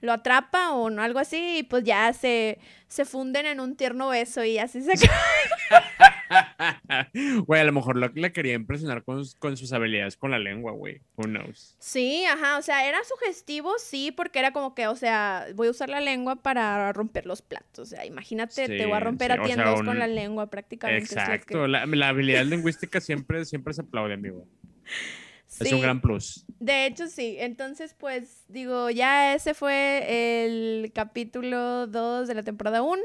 lo atrapa o no, algo así, y pues ya se, se funden en un tierno beso y así se Güey, a lo mejor lo que le quería impresionar con, sus habilidades con la lengua, güey. Who knows? Sí, ajá, o sea, era sugestivo, sí, porque era como que, o sea, voy a usar la lengua para romper los platos. O sea, imagínate, te voy a romper a tiendas con la lengua prácticamente. Exacto, la, la, habilidad lingüística siempre, siempre se aplaude, amigo. Es un gran plus. De hecho, sí. Entonces, pues, digo, ya ese fue el capítulo 2 de la temporada 1.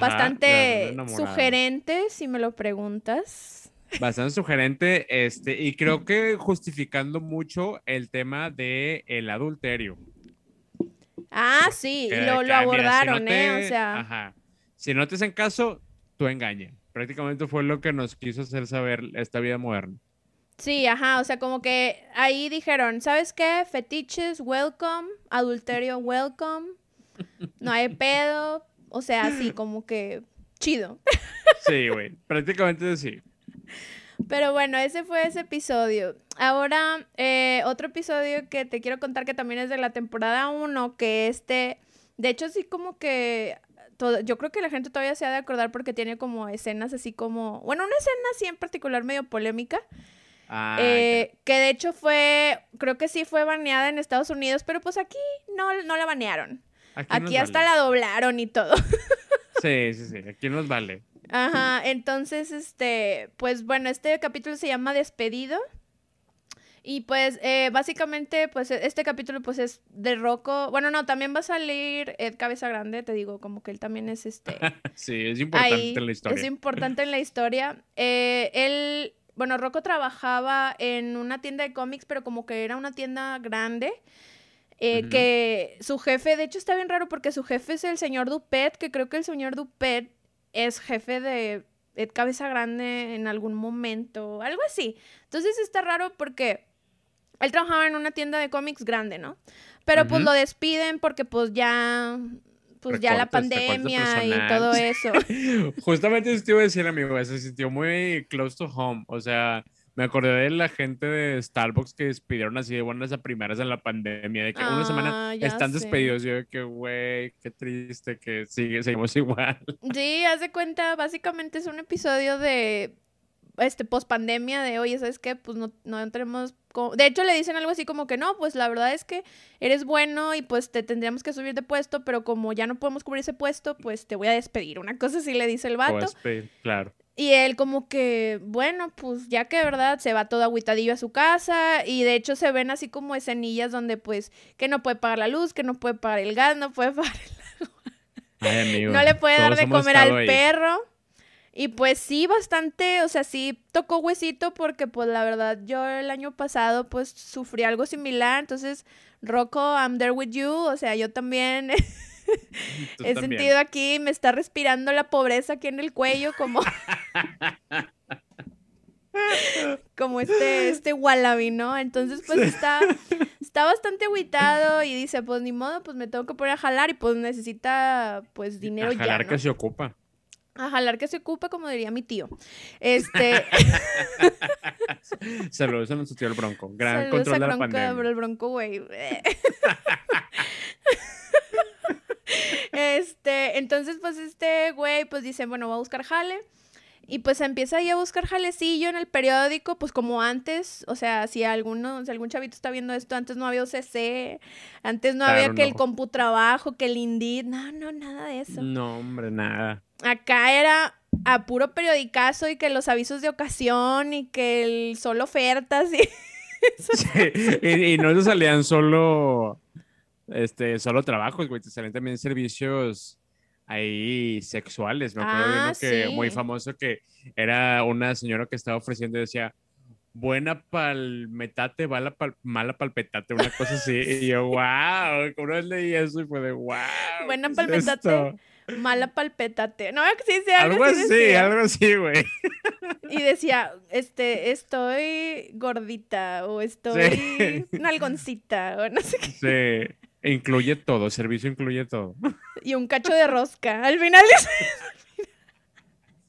Bastante sugerente, si me lo preguntas. Bastante sugerente, este, y creo que justificando mucho el tema de el adulterio. Ah, sí, y lo, abordaron, ¿eh? O sea. Ajá. Si no te hacen caso, tú engañas. Prácticamente fue lo que nos quiso hacer saber esta vida moderna. Sí, ajá, o sea, como que ahí dijeron, ¿sabes qué? Fetiches, welcome, adulterio, welcome, no hay pedo, o sea, así como que chido. Sí, güey, prácticamente sí. Pero bueno, ese fue ese episodio. Ahora, eh, otro episodio que te quiero contar que también es de la temporada 1, que este, de hecho, sí como que todo, yo creo que la gente todavía se ha de acordar porque tiene como escenas así como, bueno, una escena así en particular medio polémica, Ah, eh, que de hecho fue, creo que sí fue baneada en Estados Unidos, pero pues aquí no, no la banearon. Aquí, hasta la doblaron y todo. Sí, sí, sí, aquí nos vale. Ajá, entonces, este, pues bueno, este capítulo se llama Despedido. Y pues, eh, básicamente, pues este capítulo pues es de Rocco. Bueno, no, también va a salir Ed Cabeza Grande, te digo, como que él también es este... sí, es importante en la historia. Es importante en la historia. Eh, él bueno, Rocco trabajaba en una tienda de cómics, pero como que era una tienda grande. Eh, que su jefe, de hecho está bien raro porque su jefe es el señor Dupet, que creo que el señor Dupet es jefe de Ed Cabeza Grande en algún momento, algo así. Entonces está raro porque él trabajaba en una tienda de cómics grande, ¿no? Pero pues lo despiden porque pues ya pues ya la pandemia y todo eso. Justamente eso te iba a decir, amigo, se sintió muy close to home. O sea, me acordé de la gente de Starbucks que despidieron así de buenas a primeras en la pandemia, de que una semana ah, están despedidos. Yo de que, güey, qué triste que sigue, seguimos igual. Sí, haz de cuenta, básicamente es un episodio de este post pandemia de oye, ¿sabes qué? Pues no, no tenemos de hecho le dicen algo así como que no, pues la verdad es que eres bueno y pues te tendríamos que subir de puesto, pero como ya no podemos cubrir ese puesto, pues te voy a despedir. Una cosa así le dice el vato. Despedir, claro. Y él como que, bueno, pues ya que de verdad se va todo agüitadillo a su casa y de hecho se ven así como escenillas donde pues que no puede pagar la luz, que no puede pagar el gas, no puede pagar el agua. Ay, amigo, no le puede dar de comer al perro. Y pues sí, bastante, o sea, sí tocó huesito porque pues la verdad yo el año pasado pues sufrí algo similar, entonces Rocco, I'm there with you, o sea, yo también he sentido aquí, me está respirando la pobreza aquí en el cuello como... como este, este wallaby, ¿no? Entonces, pues está, está bastante aguitado y dice, pues ni modo, pues me tengo que poner a jalar y pues necesita, pues, dinero a jalar que se ocupa. A jalar que se ocupa, como diría mi tío. Este. Saludos a nuestro tío el Bronco. Gran control de la pandemia. el Bronco, güey. este, entonces, pues, este güey, pues dice, bueno, voy a buscar jale. Y pues empieza ahí a buscar jalecillo en el periódico, pues como antes, o sea, si alguno, si algún chavito está viendo esto, antes no había OCC, antes no había que el computrabajo, que el Indeed, no, no, nada de eso. No, hombre, nada. Acá era a puro periodicazo y que los avisos de ocasión y que el solo ofertas y... y, no salían solo, este, solo trabajos, güey, te salían también servicios ahí sexuales. Me acuerdo de uno ah, que muy famoso que era una señora que estaba ofreciendo y decía buena palmetate, mala, pal, mala palpetate, una cosa así. Y yo, wow, como vez leí eso y fue de wow. Buena palpetate. Mala palpetate. No, sí, sí, algo, así. Algo así, güey. Y decía, este, estoy gordita o estoy sí. nalgoncita o no sé qué. Sí. Incluye todo, servicio incluye todo. Y un cacho de rosca. Al final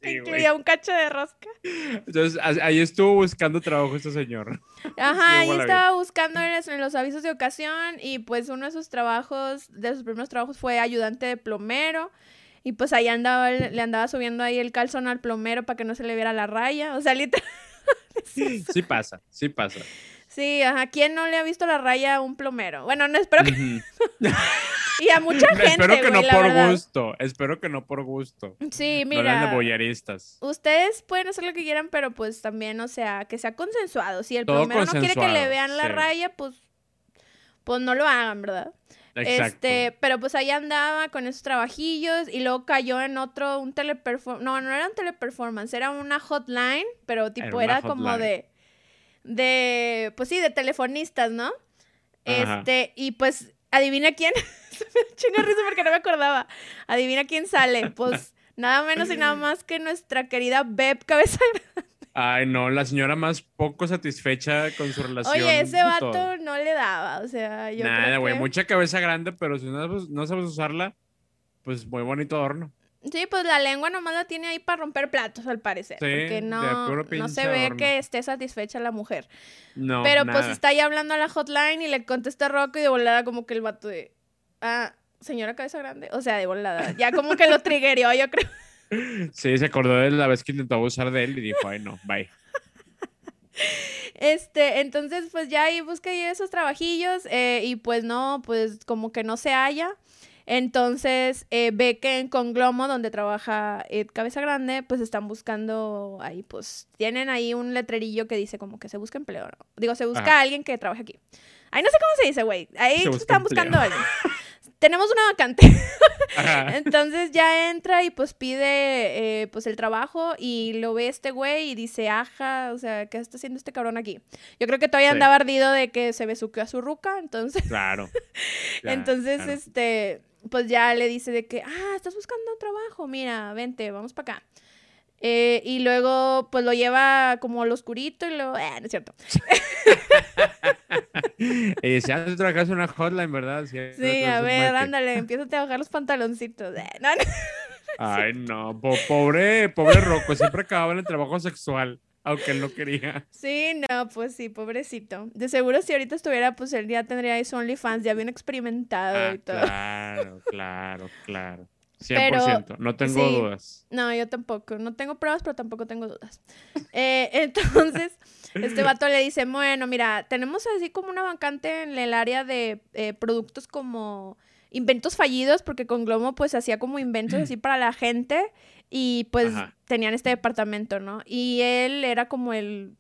incluía un cacho de rosca. Entonces, ahí estuvo buscando trabajo este señor. Ajá, ahí estaba buscando en los avisos de ocasión y pues uno de sus trabajos, de sus primeros trabajos fue ayudante de plomero. Y pues ahí andaba, le andaba subiendo ahí el calzón al plomero para que no se le viera la raya. O sea, literal. sí pasa, sí pasa. Sí, ajá. ¿Quién no le ha visto la raya a un plomero? Bueno, no espero que. y a mucha gente. espero que no por gusto. Espero que no por gusto. Sí, mira. No de boyaristas. Ustedes pueden hacer lo que quieran, pero pues también, o sea, que sea consensuado. Si el plomero no quiere que le vean la raya, pues. Pues no lo hagan, ¿verdad? Exacto. Este, pero pues ahí andaba con esos trabajillos y luego cayó en otro, un teleperformance. No, no era un teleperformance, era una hotline, pero tipo era como de de, pues sí, de telefonistas, ¿no? Este, y pues, adivina quién. Chinga risa porque no me acordaba. Adivina quién sale. Pues nada menos y nada más que nuestra querida Beb Cabeza Ay, no, la señora más poco satisfecha con su relación. Oye, ese vato no le daba, o sea, yo Nada, güey, mucha cabeza grande, pero si no, no sabes usarla, pues muy bonito adorno. Sí, pues la lengua nomás la tiene ahí para romper platos, al parecer. porque no, no se ve que esté satisfecha la mujer. No. Pero pues está ahí hablando a la hotline y le contesta Rocco y de volada como que el vato de. Ah, señora cabeza grande. O sea, de volada. Ya como que lo triggerió, yo creo. Sí, se acordó de la vez que intentó abusar de él y dijo, ay no, bye. Este, entonces, pues ya ahí busca esos trabajillos eh, y pues no, pues como que no se halla. Entonces eh, ve que en Conglomo, donde trabaja Ed Cabeza Grande, pues están buscando ahí, pues tienen ahí un letrerillo que dice como que se busca empleo. ¿no? Digo, se busca alguien que trabaje aquí. Ahí no sé cómo se dice, güey. Ahí están buscando a alguien. Tenemos una vacante. Entonces ya entra y pues pide eh, pues el trabajo y lo ve este güey y dice, aja, o sea, ¿qué está haciendo este cabrón aquí? Yo creo que todavía andaba ardido de que se besuqueó a su ruca, entonces. Claro. entonces, este, pues ya le dice de que, ah, estás buscando trabajo, mira, vente, vamos para acá. Eh, y luego, pues lo lleva como al oscurito y luego, eh, no es cierto. y dice, antes ah, trabajas una hotline, ¿verdad? Sí, a ver, ándale, empieza a bajar los pantaloncitos. Eh, Ay, no, pobre, pobre Rocco, siempre acababa en el trabajo sexual aunque él no quería. Sí, no, pues sí, pobrecito. De seguro si ahorita estuviera, pues él ya tendría su OnlyFans ya bien experimentado ah, y todo. Claro, claro, claro. 100%, no tengo dudas. No, yo tampoco. No tengo pruebas, pero tampoco tengo dudas. Eh, entonces, este vato le dice, bueno, mira, tenemos así como una vacante en el área de eh, productos como inventos fallidos, porque con Glomo pues hacía como inventos así para la gente y pues tenían este departamento, ¿no? Y él era como el,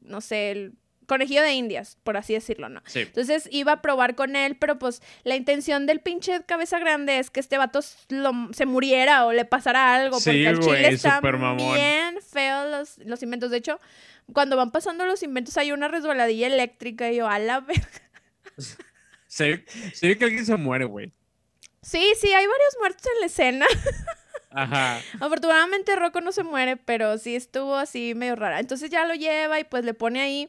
no sé, el conejillo de indias, por así decirlo, ¿no? Sí. Entonces iba a probar con él, pero pues la intención del pinche cabeza grande es que este vato se muriera o le pasara algo, porque al chile están bien feos los, los, inventos. De hecho, cuando van pasando los inventos hay una resbaladilla eléctrica y yo, a la verga. Se, ve que alguien se muere, güey. Sí, sí, hay varios muertos en la escena. Ajá. Afortunadamente Rocco no se muere, pero sí estuvo así medio rara. Entonces ya lo lleva y pues le pone ahí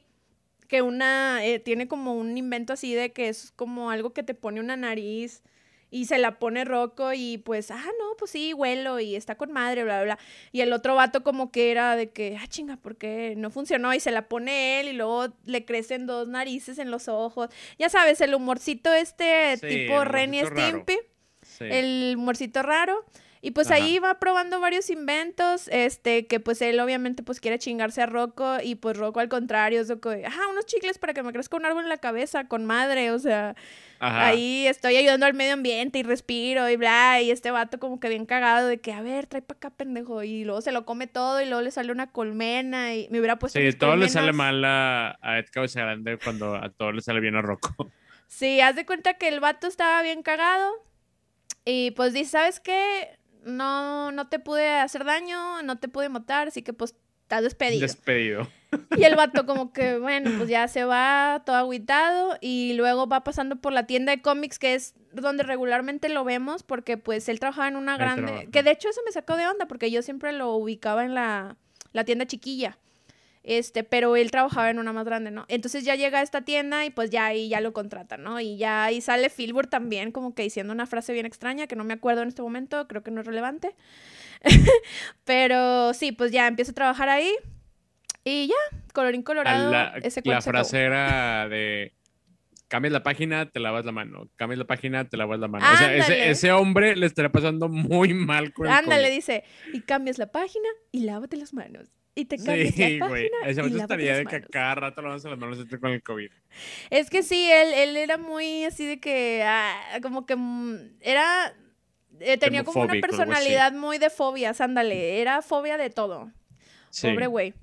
que una, eh, tiene como un invento así de que es como algo que te pone una nariz y se la pone Rocco y pues, ah, no, pues sí, huelo y está con madre, bla, bla, bla. Y el otro vato como que era de que, ah, chinga, ¿por qué no funcionó? Y se la pone él y luego le crecen dos narices en los ojos. Ya sabes, el humorcito este tipo Renny Stimpy. El humorcito raro. Y pues ahí va probando varios inventos, este, que pues él obviamente pues quiere chingarse a Rocco y pues Rocco al contrario, es que, ajá, unos chicles para que me crezca un árbol en la cabeza, con madre, o sea, ahí estoy ayudando al medio ambiente y respiro y bla, y este vato como que bien cagado de que, a ver, trae para acá, pendejo, y luego se lo come todo y luego le sale una colmena y me hubiera puesto... Sí, todo le sale mal a, a Ed Cabeza Grande cuando a todo le sale bien a Rocco. Sí, haz de cuenta que el vato estaba bien cagado y pues dice, ¿sabes qué? No, no te pude hacer daño, no te pude matar, así que pues estás despedido. Despedido. Y el vato como que, bueno, pues ya se va todo aguitado y luego va pasando por la tienda de cómics que es donde regularmente lo vemos porque pues él trabajaba en una grande, que de hecho eso me sacó de onda porque yo siempre lo ubicaba en la, la tienda chiquilla. Este, pero él trabajaba en una más grande, ¿no? Entonces ya llega a esta tienda y pues ya ahí ya lo contratan, ¿no? Y ya ahí sale Filbur también como que diciendo una frase bien extraña que no me acuerdo en este momento, creo que no es relevante. pero sí, pues ya empiezo a trabajar ahí y ya, colorín colorado. La, ese la frase era de cambias la página, te lavas la mano. Cambias la página, te lavas la mano. O sea, ese, ese, hombre le estaría pasando muy mal con Ándale, dice, y cambias la página y lávate las manos y te cambias sí, la página. Ese y estaría de que cada rato lo a las manos con el COVID. Es que sí, él, él era muy así de que, ah, como que mm, era, eh, tenía como una personalidad muy de fobias, ándale, era fobia de todo. Pobre güey.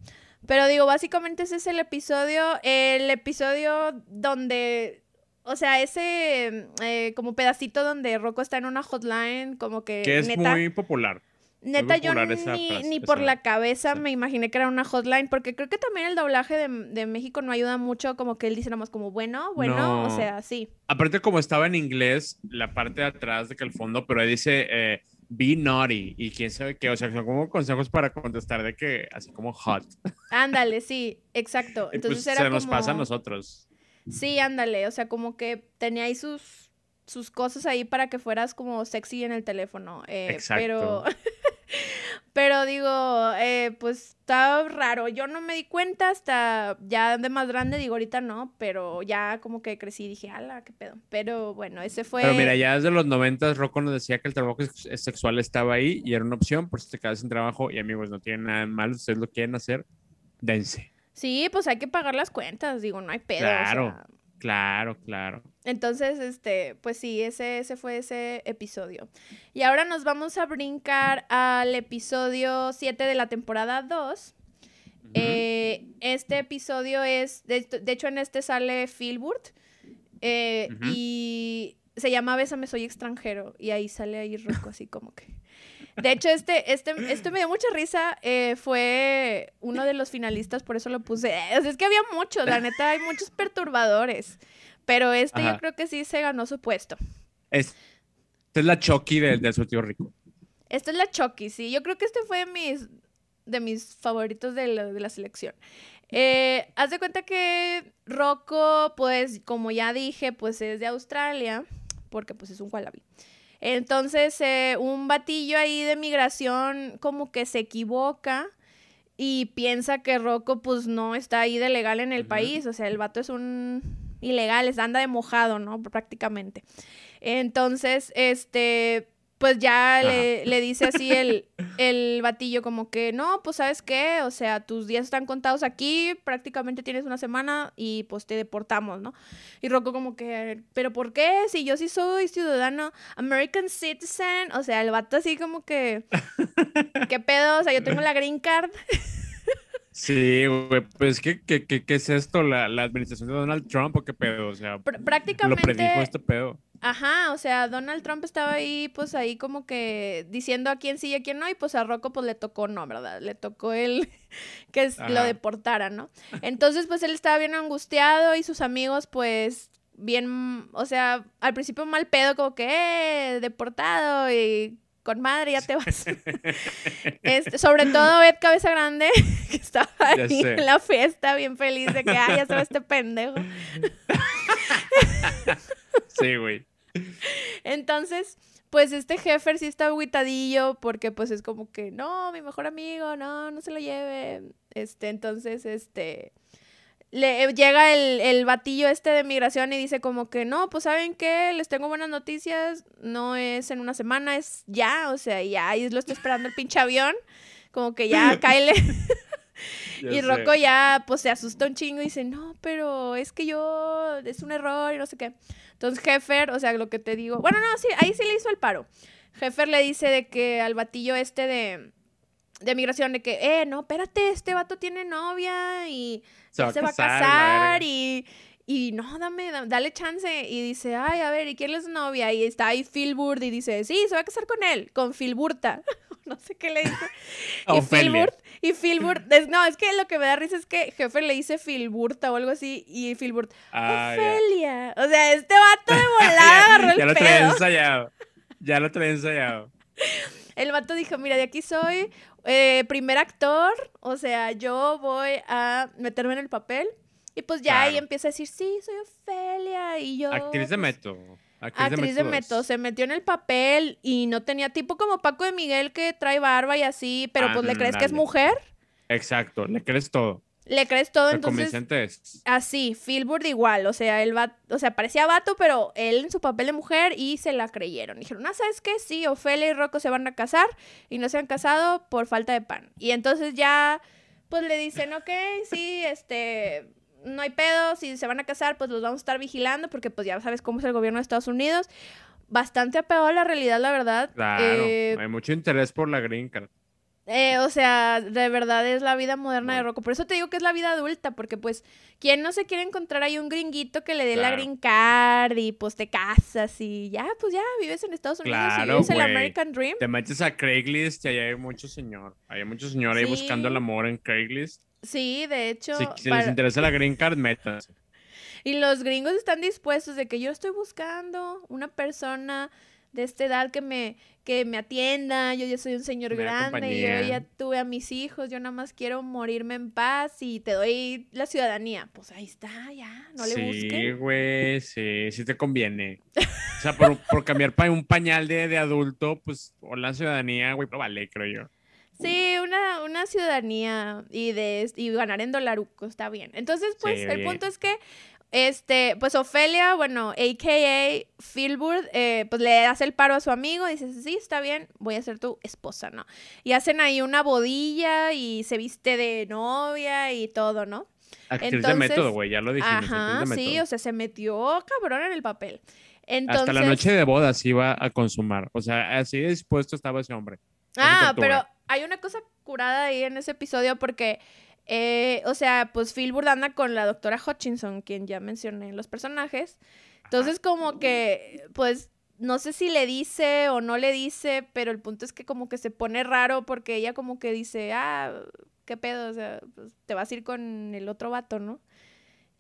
Pero digo, básicamente ese es el episodio, el episodio donde, o sea, ese eh, como pedacito donde Rocco está en una hotline, como que... Que es muy popular. Neta, yo ni, ni por la cabeza me imaginé que era una hotline, porque creo que también el doblaje de, México no ayuda mucho, como que él dice nada más como, bueno, bueno, o sea, sí. Aparte, como estaba en inglés, la parte de atrás de que el fondo, pero ahí dice, eh, be naughty, y quién sabe qué, o sea, son como consejos para contestar de que, así como hot. Ándale, sí, exacto. Pues, Entonces era se nos pasa a nosotros. Sí, ándale, o sea, como que tenía ahí sus sus cosas ahí para que fueras como sexy en el teléfono. Eh, Exacto. Pero, pero digo, eh, pues está raro. Yo no me di cuenta hasta ya de más grande, digo ahorita no, pero ya como que crecí y dije, ala, qué pedo. Pero bueno, ese fue. Pero mira, ya desde los noventas Rocco nos decía que el trabajo sexual estaba ahí y era una opción, por si te quedas sin trabajo y amigos, no tienen nada malo, ustedes lo quieren hacer, dense. Sí, pues hay que pagar las cuentas, digo, no hay pedo. Claro. Claro, claro. Entonces, este, pues sí, ese, ese fue ese episodio. Y ahora nos vamos a brincar al episodio 7 de la temporada 2. Eh, este episodio es, de, hecho en este sale Philburt eh, y se llama Bésame, soy extranjero y ahí sale ahí Rocco así como que... De hecho, este, este, este me dio mucha risa. Eh, fue uno de los finalistas, por eso lo puse. es que había muchos, la neta, hay muchos perturbadores. Pero este yo creo que sí se ganó su puesto. Es, esta es la Chucky del, del tío rico. Esta es la Chucky, sí. Yo creo que este fue mis de mis favoritos de la, de la selección. Eh, haz de cuenta que Rocco, pues, como ya dije, pues es de Australia, porque pues es un wallaby. Entonces, eh, un batillo ahí de migración como que se equivoca y piensa que Rocco pues no está ahí de legal en el país, o sea, el vato es un ilegal, anda de mojado, ¿no? Prácticamente. Entonces, este, pues ya le, dice así el, el batillo como que, no, pues sabes qué, o sea, tus días están contados aquí, prácticamente tienes una semana y pues te deportamos, ¿no? Y Rocco como que, pero ¿por qué? Si yo sí soy ciudadano American citizen, o sea, el vato así como que, ¿qué pedo? O sea, yo tengo la green card. Sí, güey, pues ¿qué, qué, qué, qué es esto? ¿La, ¿La, administración de Donald Trump o qué pedo? O sea, prácticamente... Lo predijo este pedo. Ajá, o sea, Donald Trump estaba ahí, pues ahí como que diciendo a quién sí y a quién no, y pues a Rocco pues le tocó no, ¿verdad? Le tocó él que lo deportara, ¿no? Entonces pues él estaba bien angustiado y sus amigos pues bien, o sea, al principio mal pedo, como que, eh, deportado y con madre, ya te vas. este, sobre todo Ed Cabeza Grande, que estaba ahí en la fiesta, bien feliz de que, ay, ya se va este pendejo. sí, güey. Entonces, pues este jefe sí está aguitadillo porque pues es como que, no, mi mejor amigo, no, no se lo lleve. Este, entonces, este, le llega el, el batillo este de migración y dice como que, no, pues saben qué, les tengo buenas noticias, no es en una semana, es ya, o sea, ya, ahí lo estoy esperando el pinche avión, como que ya, cáele. y Rocco ya, pues se asusta un chingo y dice, no, pero es que yo, es un error y no sé qué. Entonces Jeffer, o sea, lo que te digo, bueno, no, sí, ahí sí le hizo el paro. Jeffer le dice de que al batillo este de, de migración, de que, eh, no, espérate, este vato tiene novia y se va, a, casar, y, y no, dame, dale chance. Y dice, ay, a ver, ¿y quién es novia? Y está ahí Phil Burd y dice, sí, se va a casar con él, con Phil Burta. no sé qué le dice. y Phil y Phil no, es que lo que me da risa es que jefe le dice Phil Burta o algo así, y Phil Burt, ah, Ofelia. O sea, este vato de volada agarró el Ya lo traía ensayado. Ya lo traía ensayado. El vato dijo, mira, de aquí soy eh, primer actor, o sea, yo voy a meterme en el papel. Y pues ya ahí empieza a decir, sí, soy Ofelia. Y yo. Actriz de pues, método. Actriz, de, método. Se metió en el papel y no tenía tipo como Paco de Miguel que trae barba y así, pero pues le crees que es mujer. Exacto, le crees todo. Le crees todo, entonces. Es. Así, Philburt igual, o sea, él va, o sea, parecía vato, pero él en su papel de mujer y se la creyeron. Dijeron, ah, ¿sabes qué? Sí, Ofelia y Rocco se van a casar y no se han casado por falta de pan. Y entonces ya, pues le dicen, ok, sí, este, no hay pedo, si se van a casar, pues los vamos a estar vigilando, porque pues ya sabes cómo es el gobierno de Estados Unidos. Bastante apegado a la realidad, la verdad. Claro, eh, hay mucho interés por la green card. Eh, o sea, de verdad es la vida moderna de Rocco. Por eso te digo que es la vida adulta, porque pues, ¿quién no se quiere encontrar ahí un gringuito que le dé la green card y pues te casas y ya, pues ya vives en Estados Unidos y vives el American Dream? Te metes a Craigslist y ahí hay mucho señor. Hay mucho señor ahí buscando el amor en Craigslist. Sí, de hecho. Si, les interesa la green card, métanse. Y los gringos están dispuestos de que yo estoy buscando una persona de esta edad que me, que me atienda, yo ya soy un señor grande, yo ya tuve a mis hijos, yo nada más quiero morirme en paz y te doy la ciudadanía. Pues ahí está, ya, no le busques. Sí, güey, sí, sí te conviene. O sea, por, por cambiar pa un pañal de, de, adulto, pues, o la ciudadanía, güey, pero vale, creo yo. Sí, una, una ciudadanía y de y ganar en dolaruco, está bien. Entonces, pues, el punto es que este, pues Ofelia, bueno, a.k.a. Philburt, eh, pues le hace el paro a su amigo y dice, sí, está bien, voy a ser tu esposa, ¿no? Y hacen ahí una bodilla y se viste de novia y todo, ¿no? Actriz de método, güey, ya lo dijimos. Ajá, sí, o sea, se metió cabrón en el papel. Entonces... Hasta la noche de bodas iba a consumar, o sea, así dispuesto estaba ese hombre. Ah, pero hay una cosa curada ahí en ese episodio porque eh, o sea, pues Phil anda con la doctora Hutchinson, quien ya mencioné en los personajes. Entonces, como que, pues, no sé si le dice o no le dice, pero el punto es que como que se pone raro porque ella como que dice, ah, qué pedo, o sea, pues, te vas a ir con el otro vato, ¿no?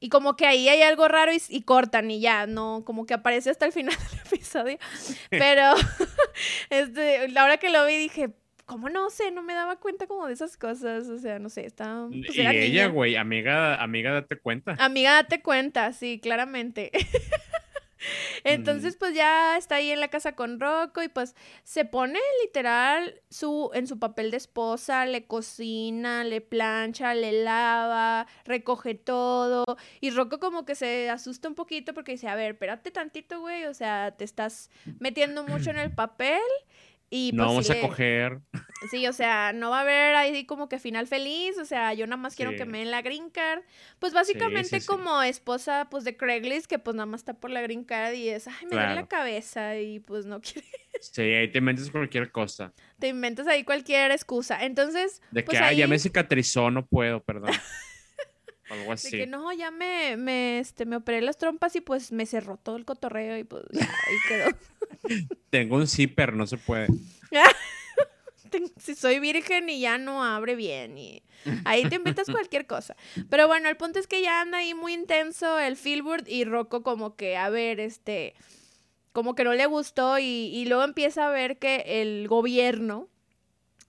Y como que ahí hay algo raro y, cortan y ya, no, como que aparece hasta el final del episodio. Pero, este, la hora que lo vi dije, ¿cómo no sé? No me daba cuenta como de esas cosas, o sea, no sé, está... Pues, y ella, güey, amiga, amiga, date cuenta. Amiga, date cuenta, sí, claramente. Entonces, pues ya está ahí en la casa con Rocco y pues se pone literal su, en su papel de esposa, le cocina, le plancha, le lava, recoge todo. Y Rocco como que se asusta un poquito porque dice, a ver, espérate tantito, güey, o sea, te estás metiendo mucho en el papel no pues, vamos a coger. Sí, o sea, no va a haber ahí como que final feliz, o sea, yo nada más quiero que me den la green card. Pues básicamente como esposa pues de Craigslist que pues nada más está por la green card y es, ay, me duele la cabeza y pues no quiere. Sí, ahí te inventas cualquier cosa. Te inventas ahí cualquier excusa. Entonces, de pues, que ay, ya me cicatrizó, no puedo, perdón. Algo así. De que no, ya me, me, este, me operé las trompas y pues me cerró todo el cotorreo y pues ya ahí quedó. Tengo un zipper, no se puede. si soy virgen y ya no abre bien y ahí te invitas cualquier cosa. Pero bueno, el punto es que ya anda ahí muy intenso el Filbert y Rocco como que, a ver, este, como que no le gustó y, y luego empieza a ver que el gobierno,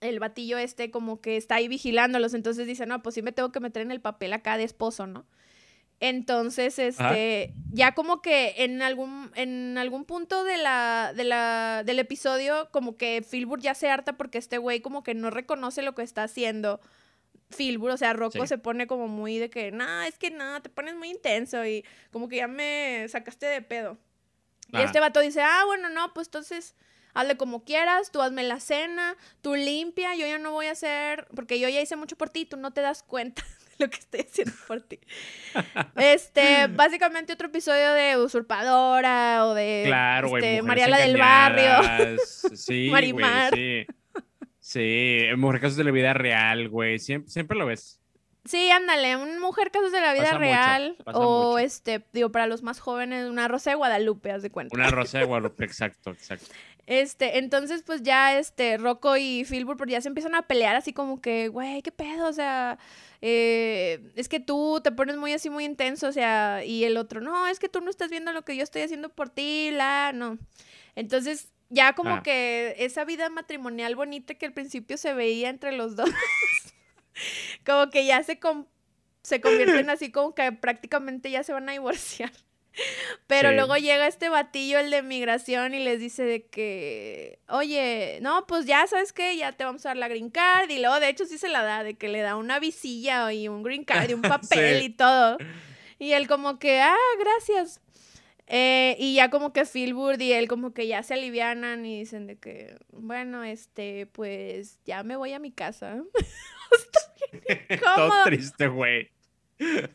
el batillo este como que está ahí vigilándolos, entonces dice, no, pues sí me tengo que meter en el papel acá de esposo, ¿no? Entonces, este, ya como que en algún, en algún punto de la, de la, del episodio, como que Filbur ya se harta porque este güey como que no reconoce lo que está haciendo. Filbur, o sea, Rocco se pone como muy de que, nah, es que nada, te pones muy intenso y como que ya me sacaste de pedo. Y este vato dice, ah, bueno, no, pues entonces hazle como quieras, tú hazme la cena, tú limpia, yo ya no voy a hacer, porque yo ya hice mucho por ti, tú no te das cuenta. lo que estoy haciendo por ti. Este, básicamente otro episodio de Usurpadora o de claro, este, Mariala del Barrio. Sí, Marimar. sí. Sí, Mujer Casos de la Vida Real, güey. Siempre, siempre lo ves. Sí, ándale, un Mujer Casos de la Vida Real. o este, digo, para los más jóvenes, una Rosa de Guadalupe, haz de cuenta. Una Rosa de Guadalupe, exacto, exacto. Este, entonces, pues ya, este, Rocco y Filbur, pues ya se empiezan a pelear así como que, güey, qué pedo, o sea, eh, es que tú te pones muy así, muy intenso, o sea, y el otro, no, es que tú no estás viendo lo que yo estoy haciendo por ti, la, no. Entonces, ya como ah. que esa vida matrimonial bonita que al principio se veía entre los dos, como que ya se, se convierten así como que prácticamente ya se van a divorciar. Pero luego llega este batillo, el de migración, y les dice de que, oye, no, pues ya sabes que ya te vamos a dar la green card. Y luego, de hecho, sí se la da, de que le da una visilla y un green card y un papel y todo. Y él como que, ah, gracias. Eh, y ya como que Philburt y él como que ya se alivianan y dicen de que, bueno, este, pues ya me voy a mi casa. Todo triste, güey. De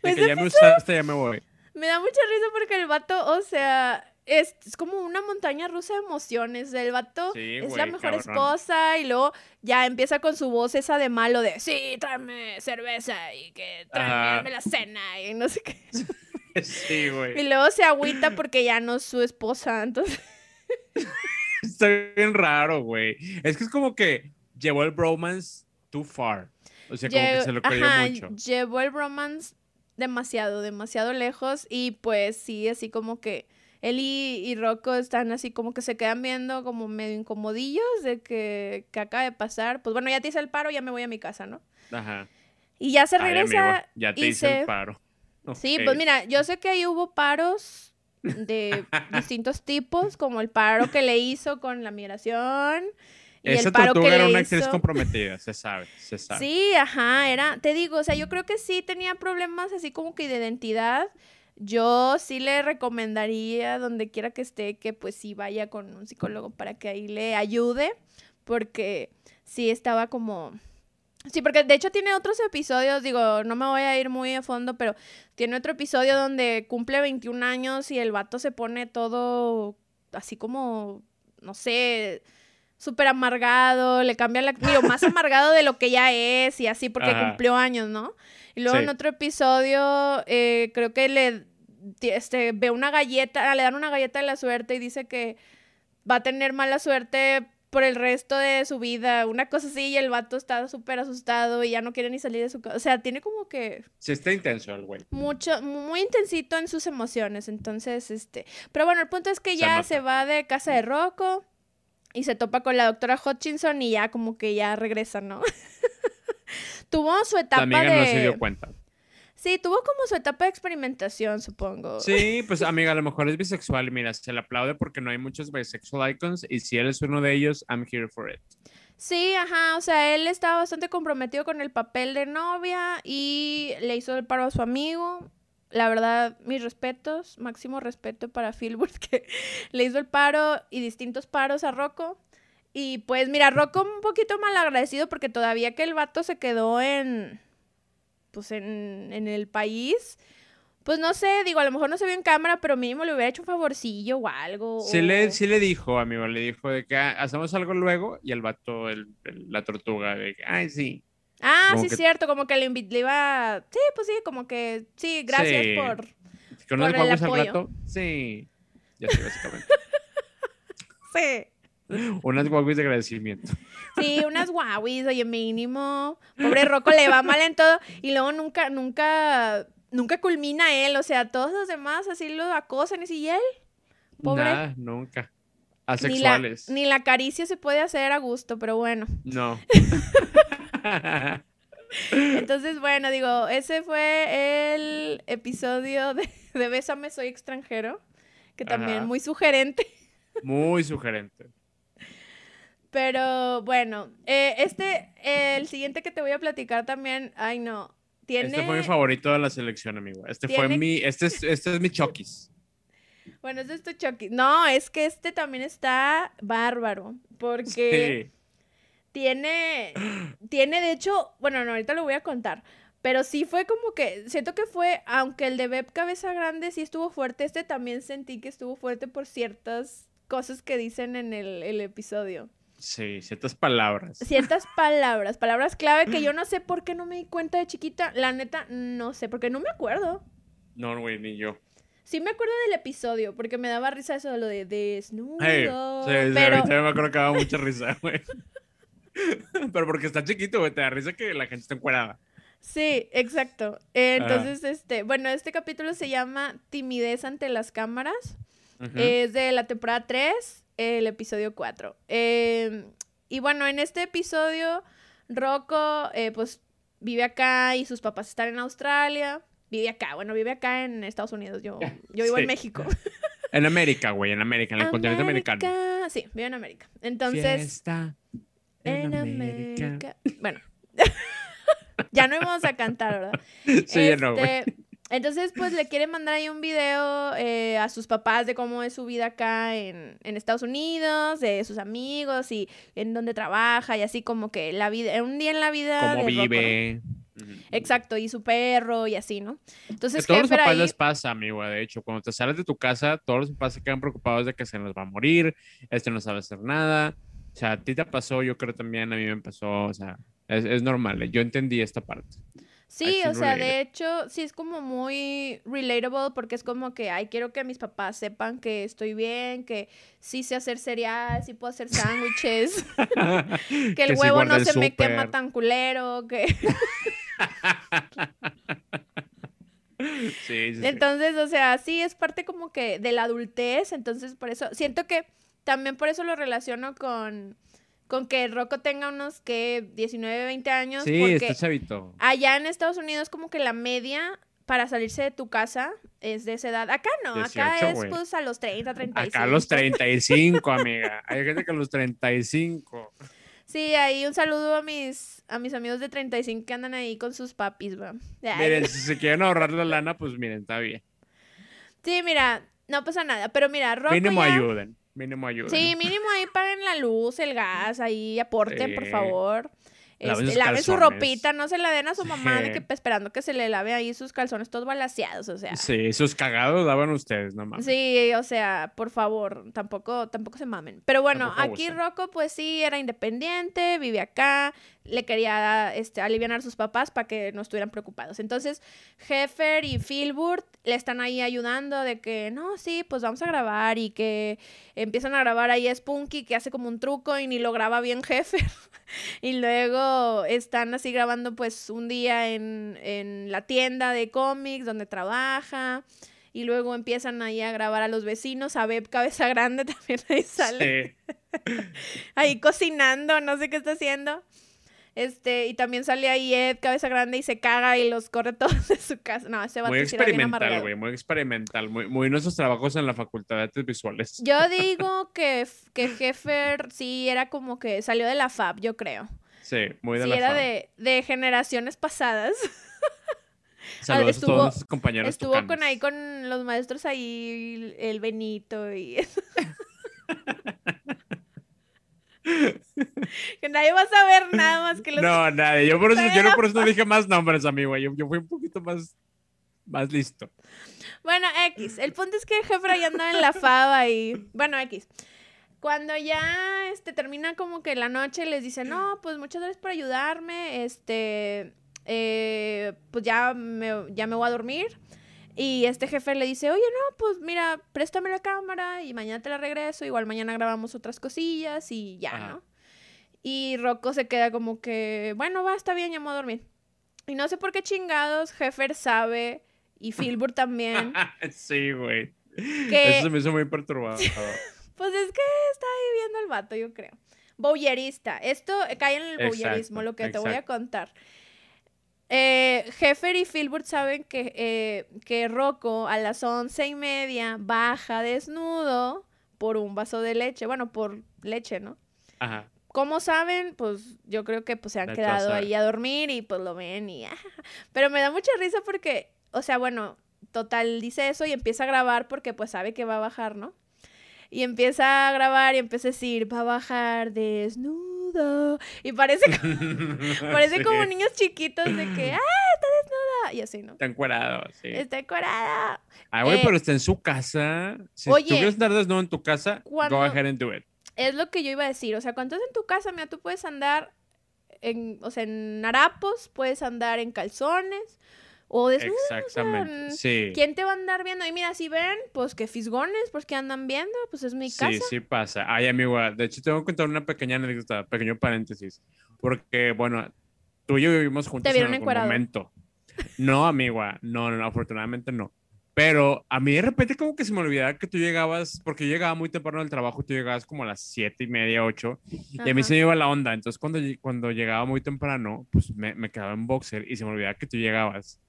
pues que ya me usaste, ya me voy. Me da mucha risa porque el vato, o sea, es, como una montaña rusa de emociones. El vato es la mejor esposa y luego ya empieza con su voz esa de malo de, sí, tráeme cerveza y que tráeme la cena y no sé qué. Sí, güey. Y luego se agüita porque ya no es su esposa, entonces... Está bien raro, güey. Es que es como que llevó el bromance too far. O sea, como que se lo creyó mucho. Llevó el bromance demasiado, demasiado lejos y pues sí, así como que él y, Rocco están así como que se quedan viendo como medio incomodillos de que, que acaba de pasar. Pues bueno, ya te hice el paro, ya me voy a mi casa, ¿no? Ajá. Y ya se regresa. ya, te hice el paro. Sí, pues mira, yo sé que ahí hubo paros de distintos tipos, como el paro que le hizo con la migración esa tortuga era una actriz comprometida, se sabe, se sabe. Sí, ajá, era, te digo, o sea, yo creo que sí tenía problemas así como que de identidad. Yo sí le recomendaría, donde quiera que esté, que pues sí vaya con un psicólogo para que ahí le ayude, porque sí estaba como... Sí, porque de hecho tiene otros episodios, digo, no me voy a ir muy a fondo, pero tiene otro episodio donde cumple 21 años y el vato se pone todo así como, no sé, súper amargado, le cambia la... Digo, más amargado de lo que ya es y así porque cumplió años, ¿no? Y luego en otro episodio eh, creo que le este, ve una galleta, le dan una galleta de la suerte y dice que va a tener mala suerte por el resto de su vida, una cosa así, y el vato está súper asustado y ya no quiere ni salir de su casa. O sea, tiene como que... Sí, está intenso el güey. Mucho, muy intensito en sus emociones, entonces, este... Pero bueno, el punto es que ya se va de casa de Rocco y se topa con la doctora Hutchinson y ya como que ya regresa, ¿no? tuvo su etapa La amiga de... no se dio cuenta. Sí, tuvo como su etapa de experimentación, supongo. Sí, pues amiga, a lo mejor es bisexual y mira, se le aplaude porque no hay muchos bisexual icons y si él es uno de ellos, I'm here for it. Sí, ajá, o sea, él estaba bastante comprometido con el papel de novia y le hizo el paro a su amigo. La verdad, mis respetos, máximo respeto para Philbert que le hizo el paro y distintos paros a Rocco. Y pues mira, Rocco un poquito mal agradecido porque todavía que el vato se quedó en, pues en, en el país, pues no sé, digo, a lo mejor no se vio en cámara, pero mínimo le hubiera hecho un favorcillo o algo. Sí o- le, sí le dijo, amigo, le dijo de que "Ah, hacemos algo luego y el vato, el, el- la tortuga, de que, ay, sí. Ah, Como sí, que- es cierto, como que le, le iba. Sí, pues sí, como que. Sí, gracias Sí. por. ¿Que unos Por el guaguas al apoyo. rato? Sí. Ya sé, básicamente. Sí. Unas guaguas de agradecimiento. Sí, unas guauis, oye, mínimo. Pobre Rocco le va mal en todo. Y luego nunca, nunca, nunca culmina él. O sea, todos los demás así lo acosan. Y si él, Pobre. Nunca. ni la, Asexuales. ni la caricia se puede hacer a gusto, pero bueno. No. Entonces, bueno, digo, ese fue el episodio de, de Bésame, soy extranjero. Que también Ajá. muy sugerente. Muy sugerente. Pero bueno, eh, este, eh, el siguiente que te voy a platicar también, ay no, tiene... Este fue mi favorito de la selección, amigo. Este fue mi, este es, este es mi Chokis. Bueno, es este Chucky. No, es que este también está bárbaro, porque Sí. Tiene, tiene de hecho, bueno, no, ahorita lo voy a contar, pero sí fue como que, siento que fue, aunque el de Beb Cabeza Grande sí estuvo fuerte, este también sentí que estuvo fuerte por ciertas cosas que dicen en el, el episodio. Sí, ciertas palabras. Ciertas palabras, palabras clave que yo no sé por qué no me di cuenta de chiquita, la neta, no sé, porque no me acuerdo. No, güey, ni yo. Sí me acuerdo del episodio, porque me daba risa eso de lo de desnudo. Hey, sí, sí, pero a mí también me acuerdo que daba mucha risa, güey. Pero porque está chiquito, güey, te da risa que la gente está encuerada. sí, exacto. Eh, entonces, este, bueno, este capítulo se llama Timidez ante las cámaras. Es de la temporada 3, el episodio 4. Eh, y bueno, en este episodio, Rocco, eh, pues, vive acá y sus papás están en Australia. Vive acá, bueno, vive acá en Estados Unidos. Yo, yo vivo en. México. En América, güey, en América, en el continente americano. Sí, vive en América. Entonces, Fiesta en América. Bueno, ya no íbamos a cantar, ¿verdad? Sí, ya no, güey. Este, Entonces, pues le quiere mandar ahí un video eh, a sus papás de cómo es su vida acá en, en Estados Unidos, de sus amigos y en dónde trabaja y así como que la vida, un día en la vida Cómo de Rocco, ¿no? vive. Exacto, y su perro y así, ¿no? Entonces, todos los papás ahí- les pasa, amigo, de hecho, cuando te sales de tu casa, todos los papás se quedan preocupados de que se nos va a morir, este no sabe hacer nada. O sea, a ti te pasó, yo creo también, a mí me pasó, o sea, es, es normal, eh, yo entendí esta parte. Sí, o sea, de hecho, sí es como muy relatable porque es como que, ay, quiero que mis papás sepan que estoy bien, que sí sé hacer cereal, sí puedo hacer sándwiches, que el huevo no el se me quema tan culero, que... Sí, sí. Entonces, o sea, sí es parte como que de la adultez, entonces por eso, siento que también por eso lo relaciono con, con que Rocco tenga unos, que 19, 20 años, Sí, porque está chavito. allá en Estados Unidos como que la media para salirse de tu casa es de esa edad. Acá no, acá 18, es pues a los 30, 35. Acá a los 35, amiga. Hay gente que a los 35. Sí, ahí un saludo a mis, a mis amigos de 35 que andan ahí con sus papis, va. Miren, si se quieren ahorrar la lana, pues miren, está bien. Sí, mira, no pasa nada, pero mira, Rocco Mínimo ya- ayuden. Mínimo ayuden. Sí, mínimo ahí paguen la luz, el gas, ahí aporten, por favor. Este, sus laven su ropita, no se la den a su mamá de que pues, esperando que se le lave ahí sus calzones todos balaseados, o sea. Sí, esos cagados daban ustedes, no mames. Sí, o sea, por favor, tampoco, tampoco se mamen. Pero bueno, Tampoco aquí. Rocco, pues sí, era independiente, vive acá, le quería este, aliviar a sus papás para que no estuvieran preocupados. Entonces, Heffer y Philburt le están ahí ayudando de que, no, sí, pues vamos a grabar y que empiezan a grabar ahí a Spunky que hace como un truco y ni lo graba bien Heffer. y luego están así grabando pues un día en, en la tienda de cómics donde trabaja. Y luego empiezan ahí a grabar a los vecinos, a Beb Cabeza Grande también ahí sale. Sí. ahí cocinando, no sé qué está haciendo. Este, y también sale ahí Ed, cabeza grande, y se caga y los corre todos de su casa. No, ese va Muy experimental, güey, muy experimental. Muy, muy nuestros trabajos en la Facultad de Artes Visuales. Yo digo que, que Heffer sí era como que salió de la FAB, yo creo. Sí, muy de sí, la era FAB. de, de generaciones pasadas. Saludos estuvo- a todos compañeros Estuvo con ahí con los maestros ahí, el Benito y... que nadie va a saber nada más que los... No, nadie. Yo por eso, yo no, por eso no dije más nombres, amigo. Yo, yo fui un poquito más, más listo. Bueno, X. El punto es que Jeffrey anda en la fava y... Bueno, X. Cuando ya este, termina como que la noche les dice, no, pues muchas gracias por ayudarme, este, eh, pues ya me, ya me voy a dormir. Y este jefe le dice, oye, no, pues mira, préstame la cámara y mañana te la regreso, igual mañana grabamos otras cosillas y ya, Ajá. ¿no? Y Rocco se queda como que, bueno, va, está bien, ya me voy a dormir. Y no sé por qué chingados, Jeffer sabe, y Filbur también, sí, güey. Que- Eso se me hizo muy perturbado. Pues es que está ahí viendo el vato, yo creo. Bowlerista. Esto cae en el Exacto, bowlerismo, lo que te voy a contar. Eh, Heffer y Filbert saben que, eh, que Rocco a las once y media baja desnudo por un vaso de leche. Bueno, por leche, ¿no? Ajá. ¿Cómo saben? Pues yo creo que pues, se han quedado ahí a dormir y pues lo ven y... Pero me da mucha risa porque, o sea, bueno, total dice eso y empieza a grabar porque pues sabe que va a bajar, ¿no? Y empieza a grabar y empieza a decir, va a bajar desnudo. Y parece, parece Sí. como niños chiquitos de que, ¡ah, está desnuda! Y así, ¿no? Está encuerado, sí. Está encuerada. Ah, güey, eh, pero está en su casa. Si oye, tú quieres andar desnudo en tu casa, go ahead and do it. Es lo que yo iba a decir. O sea, cuando estás en tu casa, mira, tú puedes andar en, o sea, en harapos, puedes andar en calzones o desnudo. Exactamente. mm, Sí. ¿Quién te va a andar viendo? Y mira, si ven, pues que fisgones, pues que andan viendo, pues es mi Sí, casa. sí pasa. Ay, amigo, de hecho tengo que contar una pequeña anécdota, pequeño paréntesis. Porque, bueno, tú y yo vivimos juntos en vieron algún encuerado? momento. No, amiga, no, no, no, afortunadamente no. Pero a mí de repente como que se me olvidaba que tú llegabas, porque yo llegaba muy temprano del trabajo, tú llegabas como a las siete y media, ocho, y a mí Ajá. se me iba la onda. Entonces cuando, cuando llegaba muy temprano, pues me, me quedaba en boxer y se me olvidaba que tú llegabas.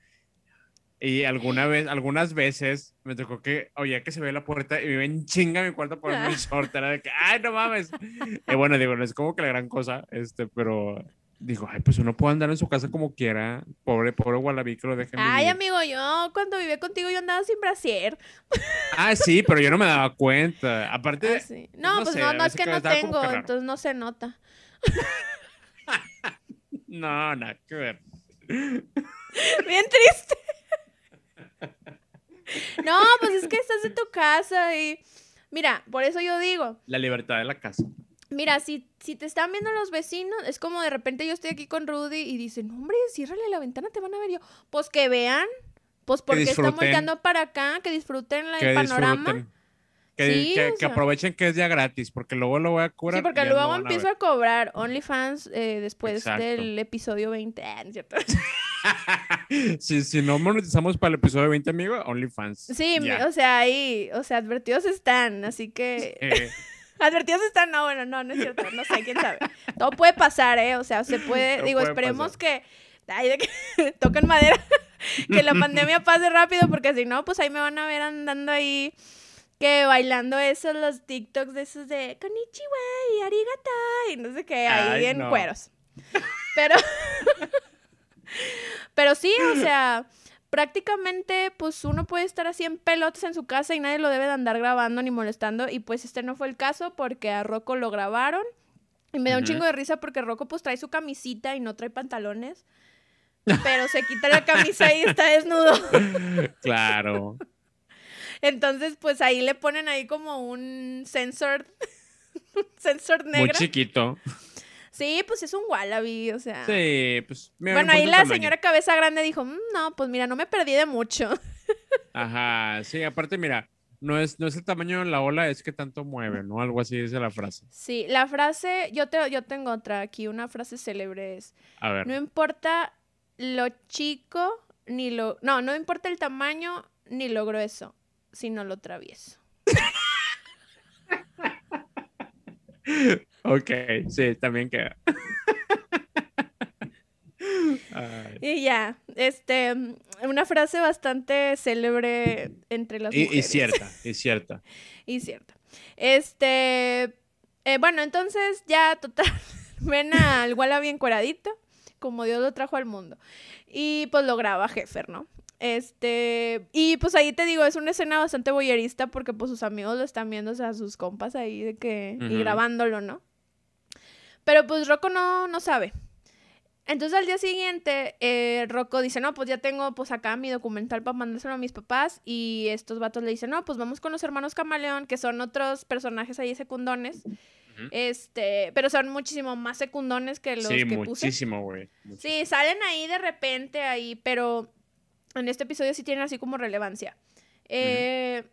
Y alguna vez, algunas veces me tocó que oía que se ve la puerta y me iba en chinga mi cuarto por mi short. Era de que, ay, no mames. Y bueno, digo, no es como que la gran cosa, este, pero digo, ay, pues uno puede andar en su casa como quiera. Pobre, pobre Wallaby que lo dejen Ay, vivir. amigo, yo cuando viví contigo yo andaba sin brasier. Ah, sí, pero yo no me daba cuenta. Aparte, Ah, sí. No, no pues sé, no, no es veces que que no tengo, entonces no se nota. no, nada que ver. Bien triste. No, pues es que estás en tu casa y mira, por eso yo digo, La libertad de la casa. mira, si, si te están viendo los vecinos, es como de repente yo estoy aquí con Rudy y dicen, "No, hombre, ciérrale la ventana, te van a ver yo. Pues que vean, pues porque están volteando para acá, que disfruten la- Que el panorama. disfruten. Que, Sí, que, o que sea. aprovechen que es ya gratis, porque luego lo voy a curar. Sí, porque luego a empiezo a cobrar OnlyFans eh, después Exacto. del episodio 20. Ah, ¿no es cierto? si, si no monetizamos para el episodio 20, amigo, OnlyFans. Sí, o sea, ahí, o sea, advertidos están, así que... Eh, Advertidos están, no, bueno, no, no es cierto, no sé, quién sabe. Todo puede pasar, ¿eh? O sea, se puede, Todo digo, puede esperemos pasar. que, ay, de que toquen madera, que la pandemia pase rápido, porque si no, pues ahí me van a ver andando ahí, que bailando esos, los TikToks de esos de Konnichiwa y Arigata y no sé qué, ahí Ay, en no. cueros. Pero, pero sí, o sea, prácticamente, pues uno puede estar así en pelotas en su casa y nadie lo debe de andar grabando ni molestando. Y pues este no fue el caso porque a Rocco lo grabaron. Y me da un chingo de risa porque Rocco pues trae su camisita y no trae pantalones. Pero se quita la camisa y está desnudo. claro. Entonces, pues ahí le ponen ahí como un sensor, un sensor Muy negro. chiquito. Sí, pues es un wallaby, o sea. Sí, pues. mira, Bueno, no ahí la tamaño. señora cabeza grande dijo, "Mm, no, pues mira, no me perdí de mucho. Ajá, sí, aparte, mira, no es, no es el tamaño de la ola, es que tanto mueve, ¿no? Algo así dice la frase. Sí, la frase, yo, te, yo tengo otra aquí, una frase célebre es, A ver. no importa lo chico ni lo... No, no importa el tamaño ni lo grueso, sino lo travieso. ok, sí, también queda. Y ya, este, una frase bastante célebre entre las y, mujeres. Y cierta, y cierta. y cierta. Este, eh, bueno, entonces ya total, ven al Wallaby encueradito, como Dios lo trajo al mundo. Y pues lo graba Jeffer, ¿no? Este, y pues ahí te digo, es una escena bastante boyerista porque pues sus amigos lo están viendo, o sea, sus compas ahí de que, y grabándolo, ¿no? Pero pues Rocco no, no sabe. Entonces al día siguiente, eh, Rocco dice, no, pues ya tengo pues acá mi documental para mandárselo a mis papás. Y estos vatos le dicen, no, pues vamos con los hermanos Camaleón, que son otros personajes ahí secundones. Este, pero son muchísimo más secundones que los sí, que muchísimo, güey. Sí, salen ahí de repente ahí, pero en este episodio sí tienen así como relevancia. Eh,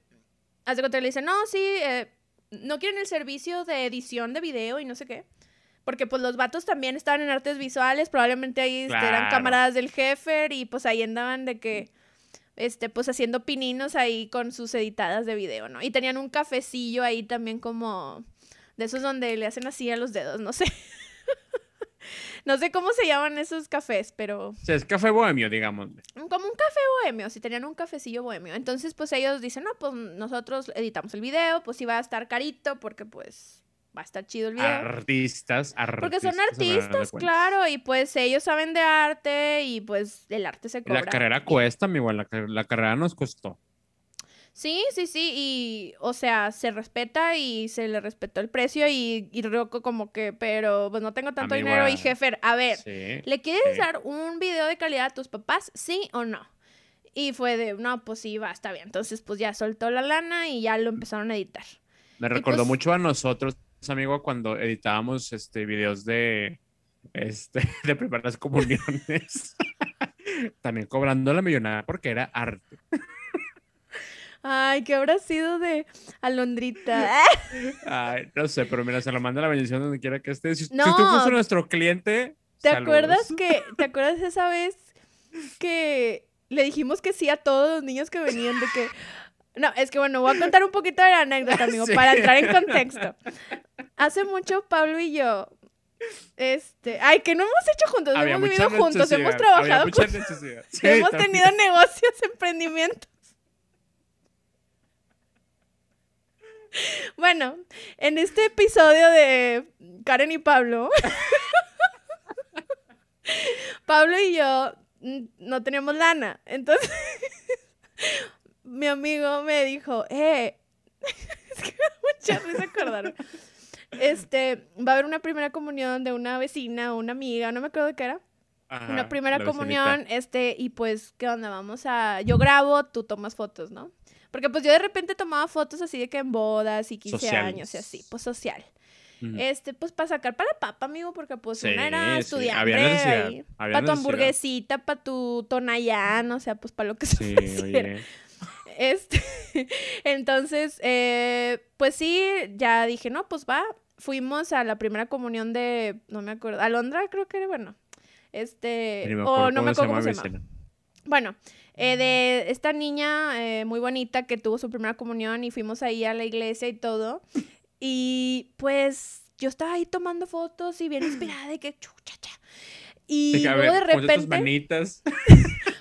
Hace que le dicen, no, sí, eh, no quieren el servicio de edición de video y no sé qué. Porque pues los vatos también estaban en artes visuales, probablemente ahí este, eran camaradas del jefe y pues ahí andaban de que, este, pues haciendo pininos ahí con sus editadas de video, ¿no? Y tenían un cafecillo ahí también como de esos donde le hacen así a los dedos, no sé. no sé cómo se llaman esos cafés, pero... O sea, es café bohemio, digamos. Como un café bohemio, si tenían un cafecillo bohemio. Entonces, pues ellos dicen, no, pues nosotros editamos el video, pues iba a estar carito porque pues va a estar chido el video. Artistas, artistas. Porque son artistas, claro, y pues ellos saben de arte y pues el arte se cobra. La carrera cuesta, mi igual, la, la carrera nos costó. Sí, sí, sí, y o sea, se respeta y se le respetó el precio y, y Rocco como que, pero pues no tengo tanto dinero y jefe, a ver, ¿le quieres dar un video de calidad a tus papás? ¿Sí o no? Y fue de, no, pues sí, va, está bien. Entonces, pues ya soltó la lana y ya lo empezaron a editar. Me recordó pues mucho a nosotros, amigo, cuando editábamos este videos de este de primeras comuniones. También cobrando la millonada porque era arte. Ay, ¿qué habrá sido de Alondrita? Ay, no sé, pero mira, se lo manda la bendición donde quiera que esté. Si, tú fuiste nuestro cliente. ¿Te acuerdas que, te acuerdas esa vez que le dijimos que sí a todos los niños que venían de que. No, es que bueno, voy a contar un poquito de la anécdota, amigo, para entrar en contexto. Hace mucho Pablo y yo este, ay, que no hemos hecho juntos, hemos vivido juntos, hemos trabajado juntos. hemos tenido negocios, emprendimientos. Bueno, en este episodio de Karen y Pablo, Pablo y yo no teníamos lana. Entonces, mi amigo me dijo, eh, es que me da mucha risa acordarme. Este, va a haber una primera comunión de una vecina o una amiga, no me acuerdo de qué era. una primera comunión, este, y pues, ¿qué onda? Vamos a, yo grabo, tú tomas fotos, ¿no? Porque pues yo de repente tomaba fotos así de que en bodas y 15 años y así, pues social. Este, pues para sacar para la papa, amigo, porque pues una era estudiante. Para tu hamburguesita, para tu tonayán, o sea, pues para lo que se sí, Este, entonces, eh, pues sí, ya dije, no, pues va. Fuimos a la primera comunión de, no me acuerdo, Alondra creo que era, bueno, este, o no me acuerdo cómo se llama. Bueno, eh, de esta niña eh, muy bonita que tuvo su primera comunión y fuimos ahí a la iglesia y todo. Y pues yo estaba ahí tomando fotos y bien inspirada de que chuchacha. Y luego de repente. Junta tus manitas.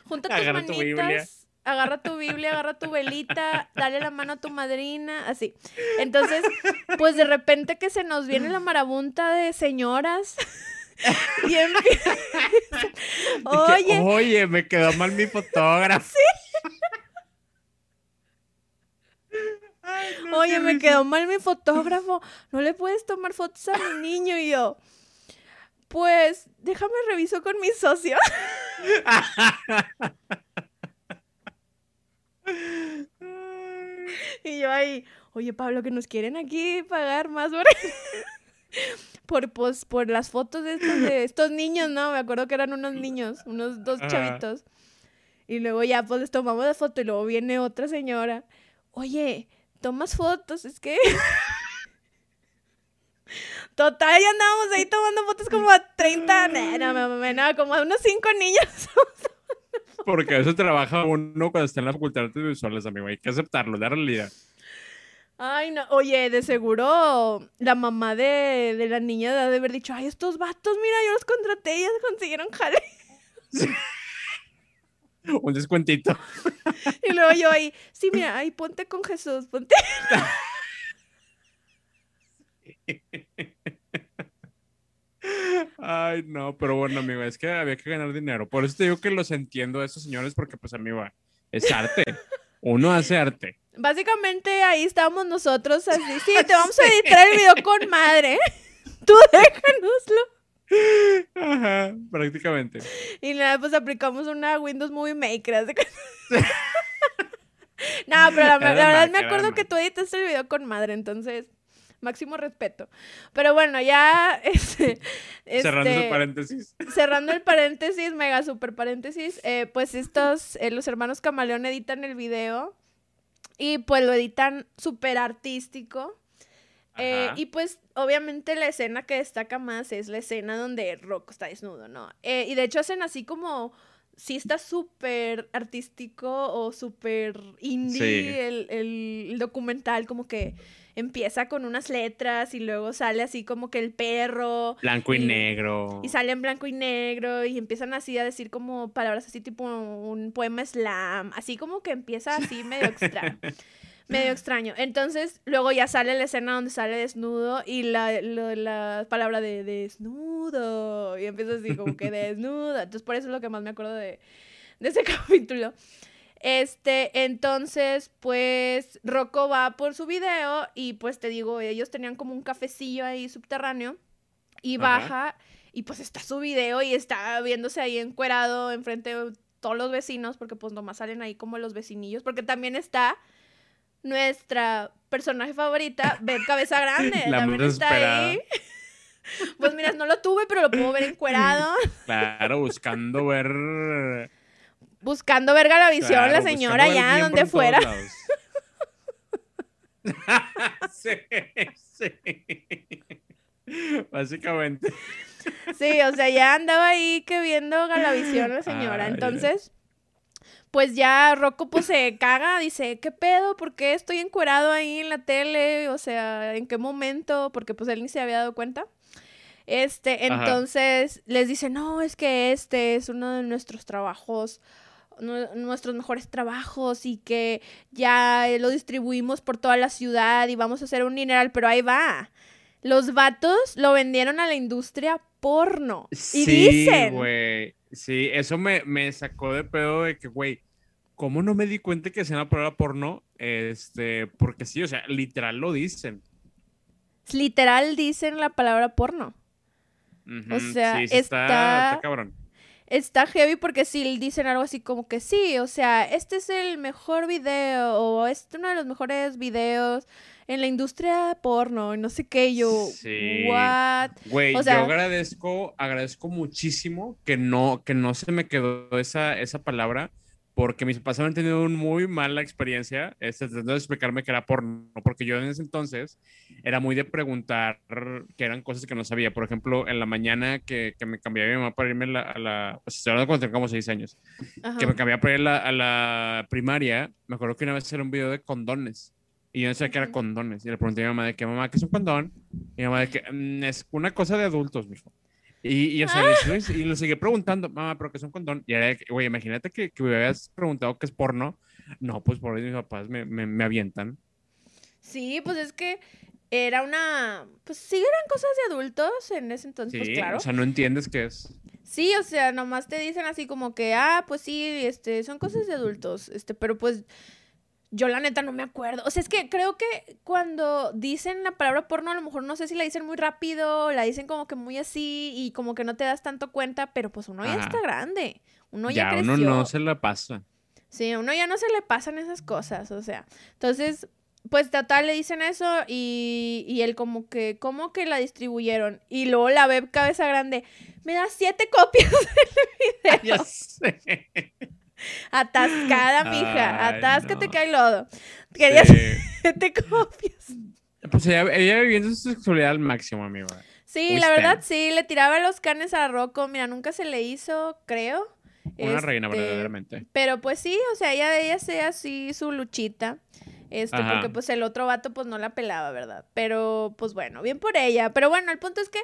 junta tus manitas. Tu Biblia. Agarra tu Biblia, agarra tu velita, dale la mano a tu madrina, así. Entonces, pues de repente que se nos viene la marabunta de señoras. Y Oye. Oye, me quedó mal mi fotógrafo. Oye, me quedó mal mi fotógrafo. No le puedes tomar fotos a mi niño y yo. Pues, déjame reviso con mi socio. y yo ahí, oye Pablo, que nos quieren aquí pagar más por por, pues, por las fotos de estos, de estos niños, ¿no? Me acuerdo que eran unos niños, unos dos chavitos. Y luego ya, pues, les tomamos la foto y luego viene otra señora. Oye, tomas fotos, es que... Total, ya andábamos ahí tomando fotos como a 30, no, no, no, no como a unos 5 niños. Porque eso trabaja uno cuando está en la facultad de artes visuales, amigo. Hay que aceptarlo, la realidad. Ay, no. Oye, de seguro la mamá de, de la niña de haber dicho, ay, estos vatos, mira, yo los contraté y ellos consiguieron jale. Un descuentito. Y luego yo ahí, sí, mira, ahí ponte con Jesús, ponte. Ay, no, pero bueno, amigo, es que había que ganar dinero. Por eso te digo que los entiendo a esos señores, porque pues, amigo, es arte. Uno hace arte. Básicamente ahí estamos nosotros así. Sí, te vamos a editar el video con madre. Tú déjanoslo. Ajá, prácticamente. Y nada, pues aplicamos una Windows Movie Maker. no, pero la, verdad me acuerdo que tú editaste el video con madre, entonces máximo respeto. Pero bueno, ya este, cerrando el este, paréntesis. Cerrando el paréntesis, mega super paréntesis, eh, pues estos, eh, los hermanos Camaleón editan el video y pues lo editan súper artístico. Eh, y pues obviamente la escena que destaca más es la escena donde Rocco está desnudo, ¿no? y de hecho hacen así como sí está súper artístico o súper indie el, el, documental, como que empieza con unas letras y luego sale así como que el perro. Blanco y, negro. Y sale en blanco y negro y empiezan así a decir como palabras así tipo un poema slam, así como que empieza así medio extraño. medio extraño. Entonces, luego ya sale la escena donde sale desnudo y la, la palabra de desnudo. Y empieza así como que desnudo. Entonces, por eso es lo que más me acuerdo de, de ese capítulo. Este, entonces, pues Rocco va por su video y pues te digo, ellos tenían como un cafecillo ahí subterráneo y baja y pues está su video y está viéndose ahí encuerado enfrente de todos los vecinos porque pues nomás salen ahí como los vecinillos porque también está nuestra personaje favorita, Ver Cabeza Grande, también está ahí. Pues mira, no lo tuve, pero lo puedo ver encuerado. Claro, buscando ver Buscando verga la visión, la señora ya donde fuera. sí, sí. Básicamente. Sí, o sea, ya andaba ahí que viendo Galavisión la señora. Entonces, pues ya Rocco pues se caga, dice, ¿qué pedo? ¿Por qué estoy encuerado ahí en la tele? O sea, ¿en qué momento? Porque pues él ni se había dado cuenta. Este, entonces les dice, no, es que este es uno de nuestros trabajos nuestros mejores trabajos y que ya lo distribuimos por toda la ciudad y vamos a hacer un mineral, pero ahí va. Los vatos lo vendieron a la industria porno. y dicen. güey. Sí, eso me, me, sacó de pedo de que, güey, ¿cómo no me di cuenta que sea una palabra porno? Este, porque sí, o sea, literal lo dicen. Literal dicen la palabra porno. O sea, está, está cabrón está heavy porque si dicen algo así como que sí, o sea, este es el mejor video o este es uno de los mejores videos en la industria porno y no sé qué, yo, sí. what? Güey, yo agradezco, agradezco muchísimo que no, que no se me quedó esa, esa palabra porque mis papás han tenido una muy mala experiencia este, tratando de explicarme que era porno, porque yo en ese entonces era muy de preguntar que eran cosas que no sabía. Por ejemplo, en la mañana que, que me cambiaba mi mamá para irme a la, pues estoy hablando cuando tengo como seis años, que me cambiaba para ir a la, primaria, me acuerdo que una vez era un video de condones. Y yo no sabía que era condones. Y le pregunté a mi mamá de qué mamá, ¿qué es un condón? Y mi mamá de que mm, es una cosa de adultos, mijo. Y, y, o sea, y le seguí preguntando, mamá, ¿pero qué es un condón? Y era, güey, imagínate que, que me habías preguntado qué es porno. No, pues por eso mis papás me, me, me, avientan. Sí, pues es que era una. Pues sí, eran cosas de adultos en ese entonces, pues claro. O sea, no entiendes qué es. Sí, o sea, nomás te dicen así como que, ah, pues sí, este, son cosas de adultos, este, pero pues yo la neta no me acuerdo. O sea, es que creo que cuando dicen la palabra porno, a lo mejor no sé si la dicen muy rápido, la dicen como que muy así y como que no te das tanto cuenta, pero pues uno ya está grande. Uno ya, ya uno no se le pasa. Sí, a uno ya no se le pasan esas cosas, o sea. Entonces, pues total le dicen eso y, y él como que, ¿cómo que la distribuyeron? Y luego la web cabeza grande, me da siete copias del video. Ya sé. Atascada, mija. Atáscate que hay lodo. Querías te copias. Pues ella, viviendo su sexualidad al máximo, amigo. Sí, la verdad sí, le tiraba los canes a Rocco. Mira, nunca se le hizo, creo. Una reina, este, verdaderamente. Pero pues sí, o sea, ella, ella hacía así su luchita. Este, porque pues el otro vato pues no la pelaba, ¿verdad? Pero pues bueno, bien por ella. Pero bueno, el punto es que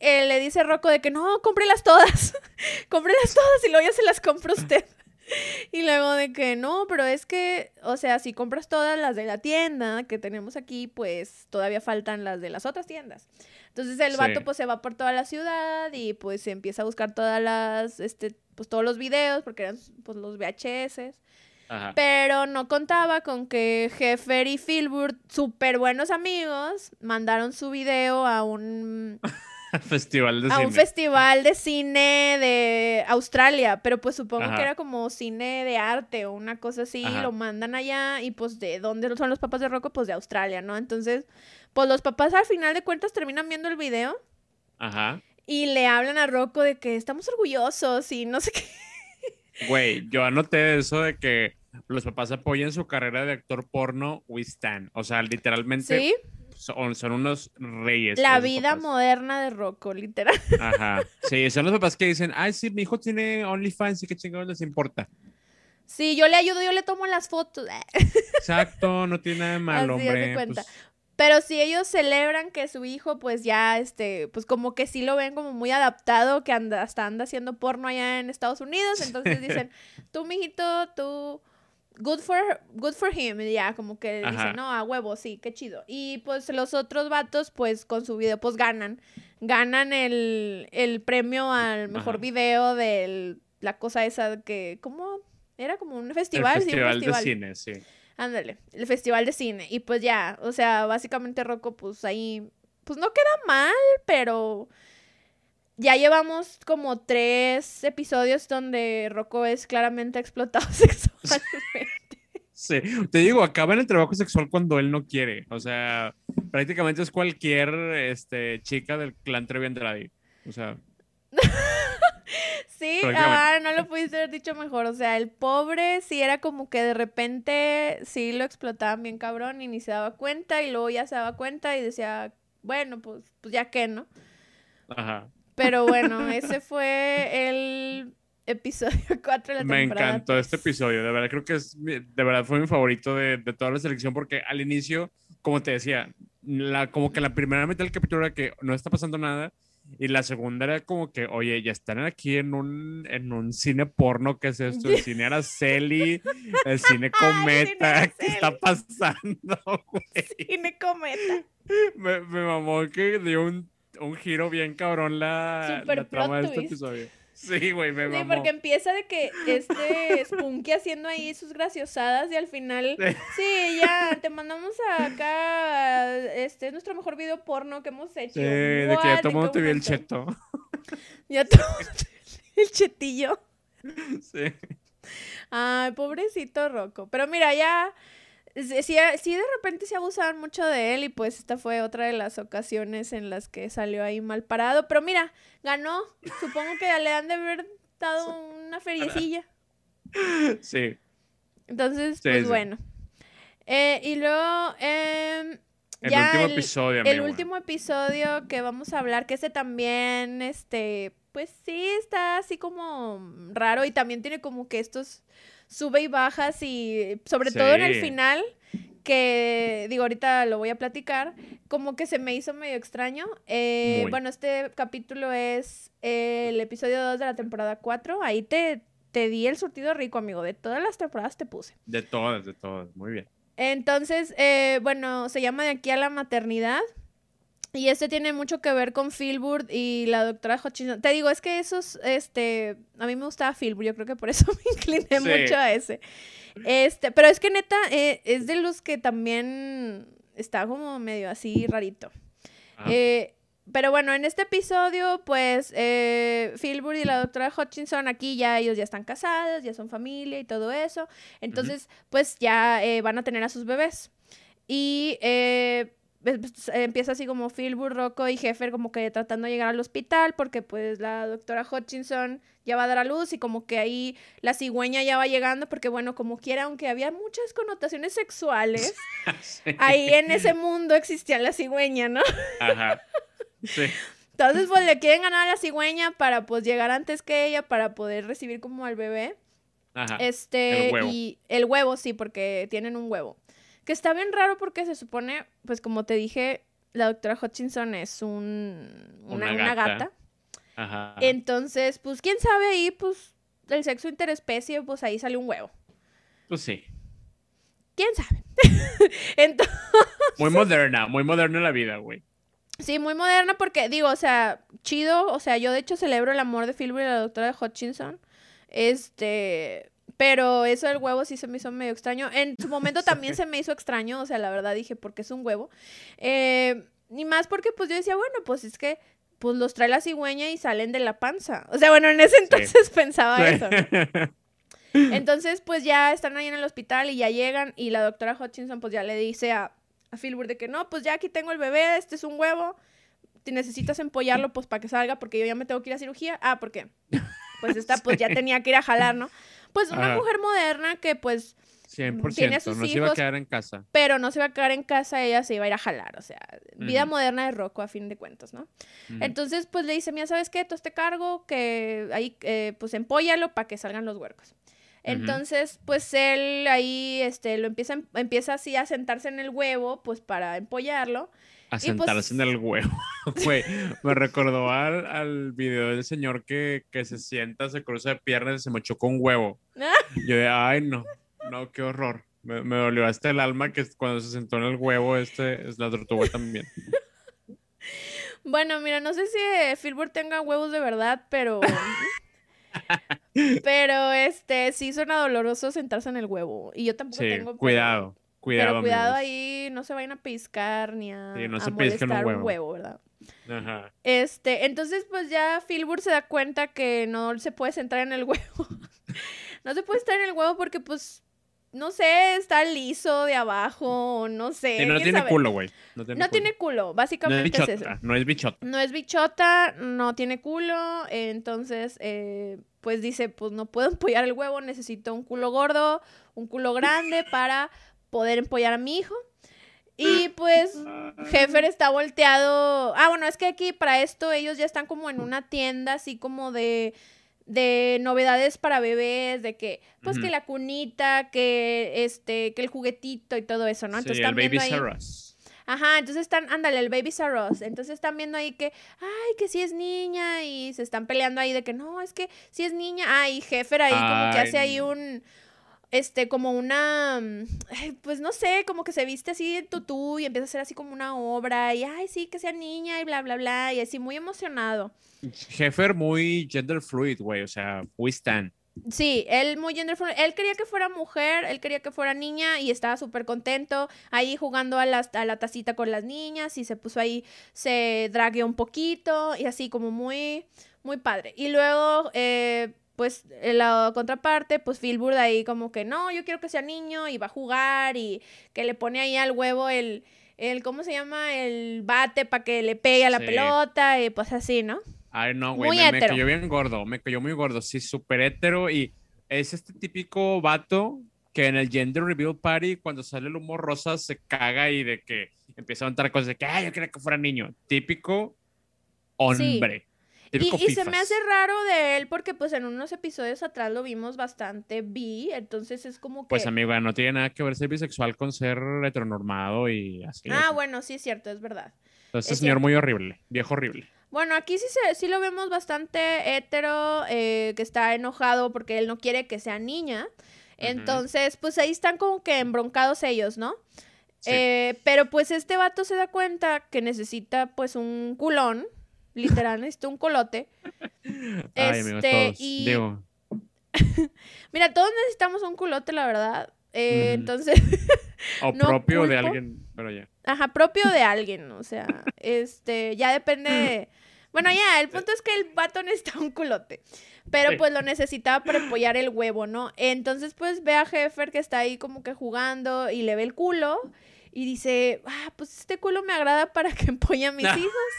eh, le dice Rocco de que no, cómprelas todas. cómprelas todas y luego ya se las compra usted. y luego de que no, pero es que, o sea, si compras todas las de la tienda que tenemos aquí, pues todavía faltan las de las otras tiendas. Entonces el vato pues se va por toda la ciudad y pues empieza a buscar todas las, este, pues todos los videos, porque eran pues los VHS. Pero no contaba con que Heffer y Filbert, súper buenos amigos, mandaron su video a un... festival de a un festival de cine de Australia, pero pues supongo que era como cine de arte o una cosa así, lo mandan allá y pues de dónde son los papás de Rocco, pues de Australia, ¿no? Entonces, pues los papás al final de cuentas terminan viendo el video. Ajá. Y le hablan a Rocco de que estamos orgullosos y no sé qué. Güey, yo anoté eso de que los papás apoyan su carrera de actor porno, we stand. O sea, literalmente son, son, unos reyes. La vida moderna de Rocco, literal. Ajá. Sí, son los papás que dicen, ay, sí, mi hijo tiene OnlyFans y qué chingados les importa. Sí, yo le ayudo, yo le tomo las fotos. Exacto, no tiene nada de malo, hombre. Cuenta. Pues pero si ellos celebran que su hijo, pues ya, este, pues como que sí lo ven como muy adaptado, que anda, hasta anda haciendo porno allá en Estados Unidos, entonces dicen, tú, mijito, tú, good for, good for him, ya, como que dicen, no, a huevo, sí, qué chido. Y pues los otros vatos, pues con su video, pues ganan, ganan el, el premio al mejor video de la cosa esa que, ¿cómo? Era como un festival, festival, de cine, sí. Ándale, el festival de cine. Y pues ya, o sea, básicamente Rocco, pues ahí, pues no queda mal, pero ya llevamos como tres episodios donde Rocco es claramente explotado sexualmente. Sí, te digo, acaba en el trabajo sexual cuando él no quiere. O sea, prácticamente es cualquier este, chica del clan Trevi Andrade. O sea. Sí, ah, no lo pudiste haber dicho mejor. O sea, el pobre sí era como que de repente sí lo explotaban bien cabrón y ni se daba cuenta y luego ya se daba cuenta y decía, bueno, pues, pues ya que, ¿no? Ajá. Pero bueno, ese fue el episodio 4 de la Me encantó este episodio, de verdad creo que es, de verdad fue mi favorito de, de toda la selección porque al inicio, como te decía, la, como que la primera mitad del capítulo era que no está pasando nada y la segunda era como que, oye, ya están aquí en un, en un cine porno, ¿qué es esto? El cine Araceli, el cine Cometa, ¿qué está pasando, güey? Cine Cometa. Me, me mamó que dio un, un giro bien cabrón la, la trama de este episodio. Sí, güey, me mamó. Sí, porque empieza de que este Spunky haciendo ahí sus graciosadas y al final, sí, ya, te mandamos acá, este es nuestro mejor video porno que hemos hecho. Sí, de que ya todo mundo te vio el cheto. Ya todo el chetillo. Sí. Ay, pobrecito Rocco. Pero mira, ya sí, de repente se abusaban mucho de él y pues esta fue otra de las ocasiones en las que salió ahí mal parado. Pero mira, ganó. Supongo que le han de haber dado una feriecilla. Sí. Entonces, pues bueno. Eh, y luego, eh, el último episodio, El último episodio que vamos a hablar, que ese también, este, pues sí, está así como raro y también tiene como que estos sube y bajas y sobre todo en el final, que digo, ahorita lo voy a platicar, como que se me hizo medio extraño. Eh, bueno, este capítulo es el episodio 2 de la temporada 4, ahí te, te di el surtido rico, amigo, de todas las temporadas te puse. De todas, de todas, muy bien. Entonces, eh, bueno, se llama De aquí a la maternidad. Y este tiene mucho que ver con Philburt y la doctora Hutchinson. Te digo, es que esos, este, a mí me gustaba Philburt, yo creo que por eso me incliné mucho a ese. Este, pero es que neta, eh, es de los que también está como medio así rarito. Eh, pero bueno, en este episodio, pues, eh, Philburt y la doctora Hutchinson, aquí ya ellos ya están casados, ya son familia y todo eso. Entonces, pues ya eh, van a tener a sus bebés. Y empieza así como Phil Burroco y Jeffer como que tratando de llegar al hospital porque pues la doctora Hutchinson ya va a dar a luz y como que ahí la cigüeña ya va llegando porque bueno, como quiera, aunque había muchas connotaciones sexuales, ahí en ese mundo existía la cigüeña, ¿no? Ajá. Sí. Entonces pues le quieren ganar a la cigüeña para pues llegar antes que ella para poder recibir como al bebé. Ajá. Este, y el huevo sí, porque tienen un huevo. Que está bien raro porque se supone, pues como te dije, la doctora Hutchinson es un, una, una gata. Ajá. Entonces, pues quién sabe ahí, pues el sexo interespecie, pues ahí sale un huevo. Pues sí. ¿Quién sabe? Entonces... Muy moderna, muy moderna la vida, güey. Sí, muy moderna porque, digo, o sea, chido, o sea, yo de hecho celebro el amor de Philbur y la doctora Hutchinson. Este, pero eso del huevo sí se me hizo medio extraño. En su momento también se me hizo extraño, o sea, la verdad dije, porque es un huevo. Eh, ni más porque pues yo decía, bueno, pues es que pues los trae la cigüeña y salen de la panza. O sea, bueno, en ese entonces pensaba eso. Entonces, pues ya están ahí en el hospital y ya llegan y la doctora Hutchinson pues ya le dice a, a de que no, pues ya aquí tengo el bebé, este es un huevo, te necesitas empollarlo pues para que salga porque yo ya me tengo que ir a cirugía. Ah, ¿por qué? Pues esta pues ya tenía que ir a jalar, ¿no? Pues una mujer moderna que pues 100%, tiene sus no se iba a quedar en casa. Pero no se iba a quedar en casa, ella se iba a ir a jalar, o sea, vida moderna de Rocco a fin de cuentas, ¿no? Entonces, pues le dice, mira, ¿sabes qué? Tú este cargo, que ahí, eh, pues empóllalo para que salgan los huercos. Entonces, pues él ahí, este, lo empieza, empieza así a sentarse en el huevo, pues para empollarlo. A pues sentarse en el huevo. Güey, me recordó al, al, video del señor que, que, se sienta, se cruza de piernas y se mochó con un huevo. Yo de, ay, no. No, qué horror. Me, dolió hasta el alma que cuando se sentó en el huevo, este es la tortuga también. Bueno, mira, no sé si Filbert tenga huevos de verdad, pero. pero este, sí suena doloroso sentarse en el huevo. Y yo tampoco sí, tengo. Cuidado, cuidado. Pero cuidado ahí, no se vayan a piscar ni a, sí, no se molestar un huevo. un huevo, ¿verdad? Ajá. Este, entonces, pues ya Filbert se da cuenta que no se puede sentar en el huevo. no se puede estar en el huevo porque, pues, no sé, está liso de abajo, no sé. no tiene culo, güey. No, tiene, culo. básicamente no es, eso. No es bichota. No es bichota, no tiene culo, entonces, eh, pues dice, pues no puedo empollar el huevo, necesito un culo gordo, un culo grande para poder empollar a mi hijo. Y pues Jeffer está volteado. Ah, bueno, es que aquí para esto ellos ya están como en una tienda así como de de novedades para bebés, de que, pues que la cunita, que este, que el juguetito y todo eso, ¿no? Entonces Baby ahí... Ajá, entonces están, ándale, el Baby Saros. Entonces están viendo ahí que, ay, que sí es niña y se están peleando ahí de que no, es que sí es niña. Ay, Jefer ahí como que hace ahí un, este, como una, pues no sé, como que se viste así en tutú y empieza a hacer así como una obra y, ay, sí, que sea niña y bla, bla, bla, y así muy emocionado. Jefer muy gender fluid, güey, o sea, we stand. Sí, él muy gender fluid. Él quería que fuera mujer, él quería que fuera niña y estaba súper contento ahí jugando a, a la tacita con las niñas y se puso ahí, se dragueó un poquito y así como muy, muy padre. Y luego, eh, pues en la contraparte, pues Philbur ahí como que no, yo quiero que sea niño y va a jugar y que le pone ahí al huevo el, el ¿cómo se llama? El bate para que le pegue a la pelota y pues así, ¿no? Ay, no, güey, me, me, cayó bien gordo, me cayó muy gordo, sí, súper hétero y es este típico vato que en el Gender Reveal Party, cuando sale el humo rosa, se caga y de que empieza a montar cosas de que, ay, yo quería que fuera niño. Típico hombre. Y, se me hace raro de él porque pues en unos episodios atrás lo vimos bastante bi, entonces es como pues, que... Pues amiga, no tiene nada que ver ser bisexual con ser heteronormado y así. Ah, bueno, sí es cierto, es verdad. Entonces, es señor muy horrible, viejo horrible. Bueno, aquí sí, se, sí lo vemos bastante hetero, eh, que está enojado porque él no quiere que sea niña. Entonces, pues ahí están como que embroncados ellos, ¿no? Eh, pero pues este vato se da cuenta que necesita pues un culón literal, necesito un colote. Ay, este, y... Mira, todos necesitamos un culote, la verdad. Eh, entonces. o propio de alguien, pero ya. Ajá, propio de alguien, o sea, este, ya depende. Bueno, ya, el punto es que el vato necesita un culote. Pero pues lo necesitaba para apoyar el huevo, ¿no? Entonces, pues ve a Jeffer que está ahí como que jugando y le ve el culo y dice, ah, pues este culo me agrada para que empolle a mis hijos.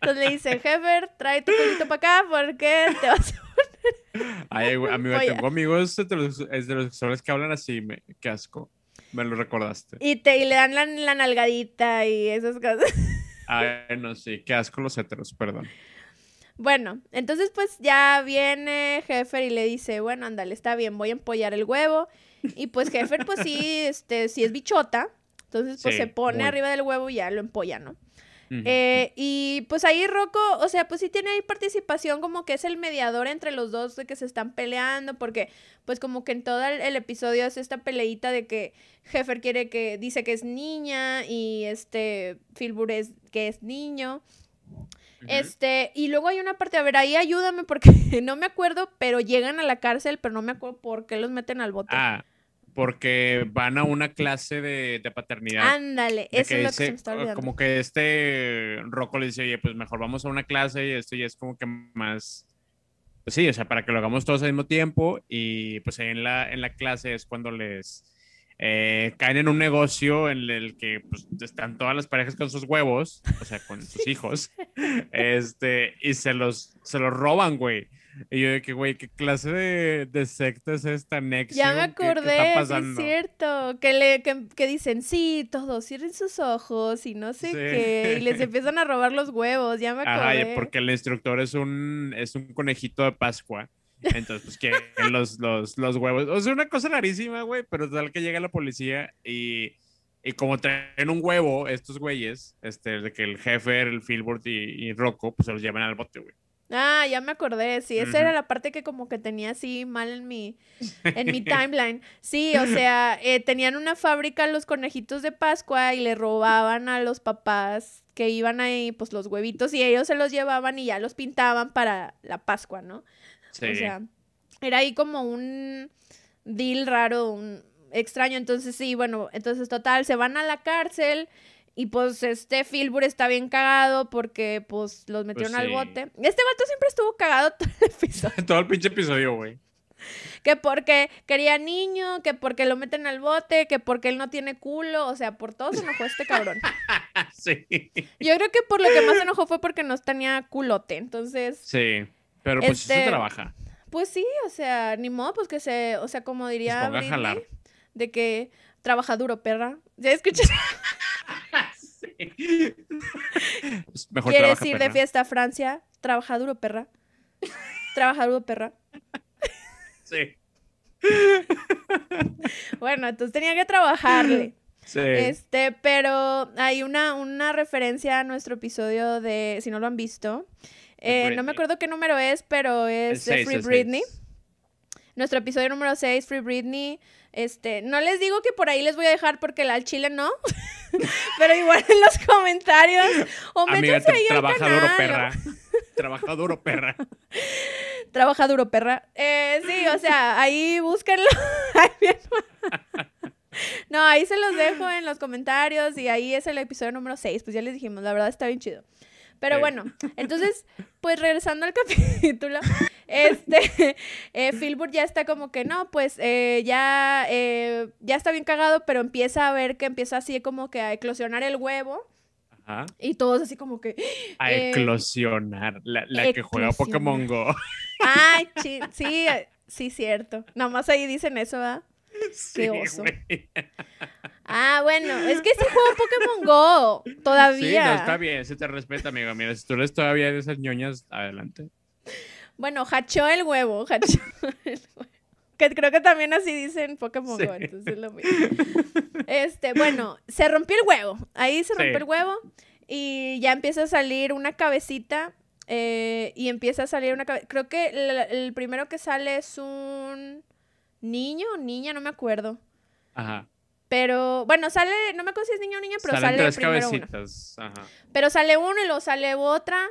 Entonces le dice, Heber, trae tu culito para acá porque te vas a poner. Ay, amigo, tengo amigos heterosexuales que hablan así, me, qué asco. Me lo recordaste. Y, te, y le dan la, la nalgadita y esas cosas. Ay, no, sí, qué asco los heteros, perdón. Bueno, entonces pues ya viene Jefer y le dice, bueno, ándale, está bien, voy a empollar el huevo. Y pues Jefer, pues sí, este, sí es bichota. Entonces, pues se pone arriba del huevo y ya lo empolla, ¿no? Eh, y pues ahí Rocco, o sea, pues sí tiene ahí participación como que es el mediador entre los dos de que se están peleando, porque pues como que en todo el, episodio es esta peleita de que Heffer quiere que, dice que es niña y este Filbur es que es niño. Este, y luego hay una parte, a ver, ahí ayúdame porque no me acuerdo, pero llegan a la cárcel, pero no me acuerdo por qué los meten al bote. Ah, porque van a una clase de, paternidad. Ándale, eso es lo que se me está olvidando. Como que este Rocco le dice, oye, pues mejor vamos a una clase y esto ya es como que más... Pues sí, o sea, para que lo hagamos todos al mismo tiempo y pues ahí en la, en la clase es cuando les eh, caen en un negocio en el que pues, están todas las parejas con sus huevos, o sea, con sus hijos, este, y se los, se los roban, güey. Y yo de que, güey, ¿qué clase de, de secta es esta Nexium? Ya me acordé, es cierto. Que, le, que, dicen, sí, todos cierren sus ojos y no sé qué. Y les empiezan a robar los huevos, ya me acordé. Ajá, porque el instructor es un, es un conejito de Pascua. Entonces, pues que los, los, los huevos. O sea, una cosa rarísima, güey, pero tal que llega la policía y, y como traen un huevo, estos güeyes, este, de que el jefe, el Filbert y, y Rocco, pues se los llevan al bote, güey. Ah, ya me acordé, sí, esa era la parte que como que tenía así mal en mi, en mi timeline. Sí, o sea, eh, tenían una fábrica los conejitos de Pascua y le robaban a los papás que iban ahí, pues los huevitos y ellos se los llevaban y ya los pintaban para la Pascua, ¿no? Sí. O sea, era ahí como un deal raro, un extraño. Entonces, sí, bueno, entonces total, se van a la cárcel y pues este Filbur está bien cagado porque pues los metieron pues al bote. Este vato siempre estuvo cagado todo el episodio. todo el pinche episodio, güey. Que porque quería niño, que porque lo meten al bote, que porque él no tiene culo. O sea, por todo se enojó este cabrón. sí. Yo creo que por lo que más se enojó fue porque no tenía culote. Entonces. Sí. Pero pues este, se trabaja. Pues sí, o sea, ni modo, pues que se. O sea, como diría. Britney, de que trabaja duro, perra. ¿Ya ¿Quieres ir de fiesta a Francia? Trabaja duro, perra. Trabaja duro, perra. Sí. bueno, entonces tenía que trabajarle. Sí. Este, pero hay una, una referencia a nuestro episodio de, si no lo han visto, eh, no me acuerdo qué número es, pero es Free Britney. Nuestro episodio número 6, Free Britney. Este, no les digo que por ahí les voy a dejar porque la al chile no. pero igual en los comentarios. O métanse ahí trabaja duro, perra. trabaja duro, perra. trabaja duro, perra. Eh, sí, o sea, ahí búsquenlo. no, ahí se los dejo en los comentarios y ahí es el episodio número 6. Pues ya les dijimos, la verdad está bien chido. Pero bueno, entonces, pues regresando al capítulo, este, eh, ya está como que no, pues eh, ya, eh, ya está bien cagado, pero empieza a ver que empieza así como que a eclosionar el huevo. Ajá. Y todos así como que... A eh, eclosionar, la, la que juega Pokémon Go. Ay, sí, sí, sí, cierto. Nomás ahí dicen eso, ¿verdad? Sí, Qué oso. Ah, bueno, es que ese juego Pokémon Go todavía. Sí, no, está bien, se te respeta, amigo. Mira, si tú eres todavía de esas ñoñas, adelante. Bueno, hachó el huevo, hachó el huevo. Que creo que también así dicen Pokémon Go, entonces es lo mismo. Este, bueno, se rompió el huevo. Ahí se rompió el huevo y ya empieza a salir una cabecita eh, y empieza a salir una cabeza. Creo que el, primero que sale es un niño o niña, no me acuerdo. Ajá. Pero, bueno, sale, no me acuerdo si es niño o niña, pero sale tres primero cabecitas. Ajá. Pero sale uno y luego sale otra.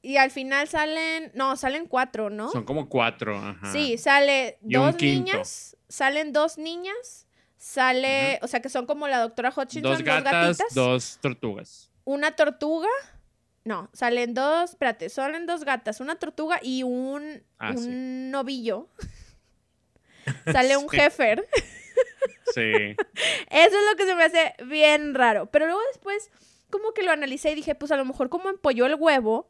Y al final salen, no, salen cuatro, ¿no? Son como cuatro, ajá. Sí, sale dos niñas, salen dos niñas, sale, o sea que son como la doctora Hutchinson, dos, gatas, dos dos tortugas. Una tortuga, no, salen dos, espérate, salen dos gatas, una tortuga y un, ah, un novillo. sale un jefer. Sí. Eso es lo que se me hace bien raro. Pero luego después, como que lo analicé y dije, pues a lo mejor como empolló el huevo,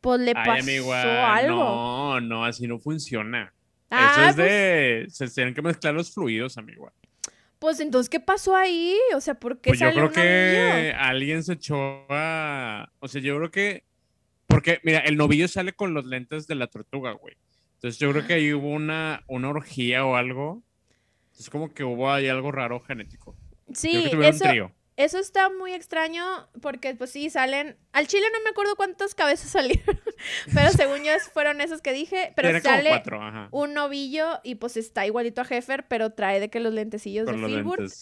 pues le pasó algo. No, no, así no funciona. Ah, Eso es de. Pues se tienen que mezclar los fluidos, amigo. Pues entonces, ¿qué pasó ahí? O sea, ¿por qué pues yo creo que alguien se echó a. O sea, yo creo que Porque, mira, el novillo sale con los lentes de la tortuga, güey. Entonces yo creo que ahí hubo una, una orgía o algo. Es como que hubo ahí algo raro genético. Sí, eso, eso está muy extraño porque pues sí salen, al chile no me acuerdo cuántas cabezas salieron, pero según yo fueron esos que dije, pero sale un novillo y pues está igualito a Heffer, pero trae de que los lentecillos de Filbert.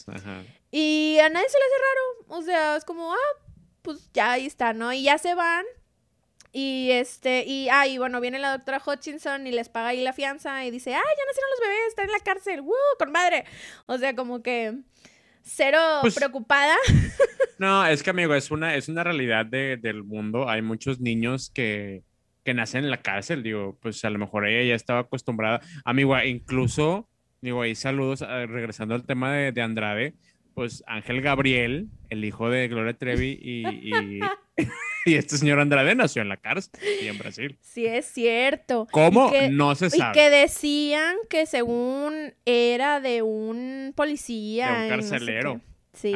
Y a nadie se le hace raro, o sea, es como, ah, pues ya ahí está, ¿no? Y ya se van y este, y, ah, y bueno, viene la doctora Hutchinson y les paga ahí la fianza y dice, ah, ya nacieron los bebés, están en la cárcel, ¡Woo! Con madre. O sea, como que cero pues preocupada. No, es que amigo, es una, es una realidad del mundo. Hay muchos niños que, que nacen en la cárcel, digo, pues a lo mejor ella ya estaba acostumbrada. Amigo, incluso, digo, ahí saludos, ah, regresando al tema de, de Andrade, pues Ángel Gabriel, el hijo de Gloria Trevi y, y, este señor Andrade nació en la cárcel y en Brasil. Sí, es cierto. ¿Cómo? no se sabe. Y que decían que según era de un policía. De un carcelero. Sí.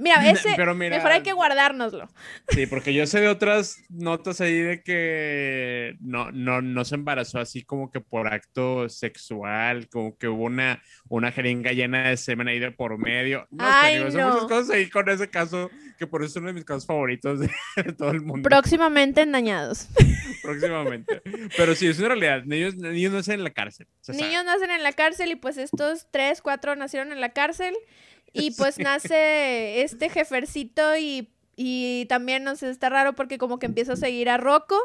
Mira, ese mejor hay que guardárnoslo. Sí, porque yo sé de otras notas ahí de que no, no, no se embarazó así como que por acto sexual, como que hubo una, una jeringa llena de semen ahí de por medio. No, Ay, no. muchas cosas ahí con ese caso, que por eso es uno de mis casos favoritos de, todo el mundo. Próximamente endañados. Próximamente. Pero sí, es una realidad. Niños, niños nacen en la cárcel. Niños nacen en la cárcel y pues estos tres, cuatro nacieron en la cárcel. Y pues nace este jefercito y, y también, no sé, está raro porque como que empieza a seguir a Rocco.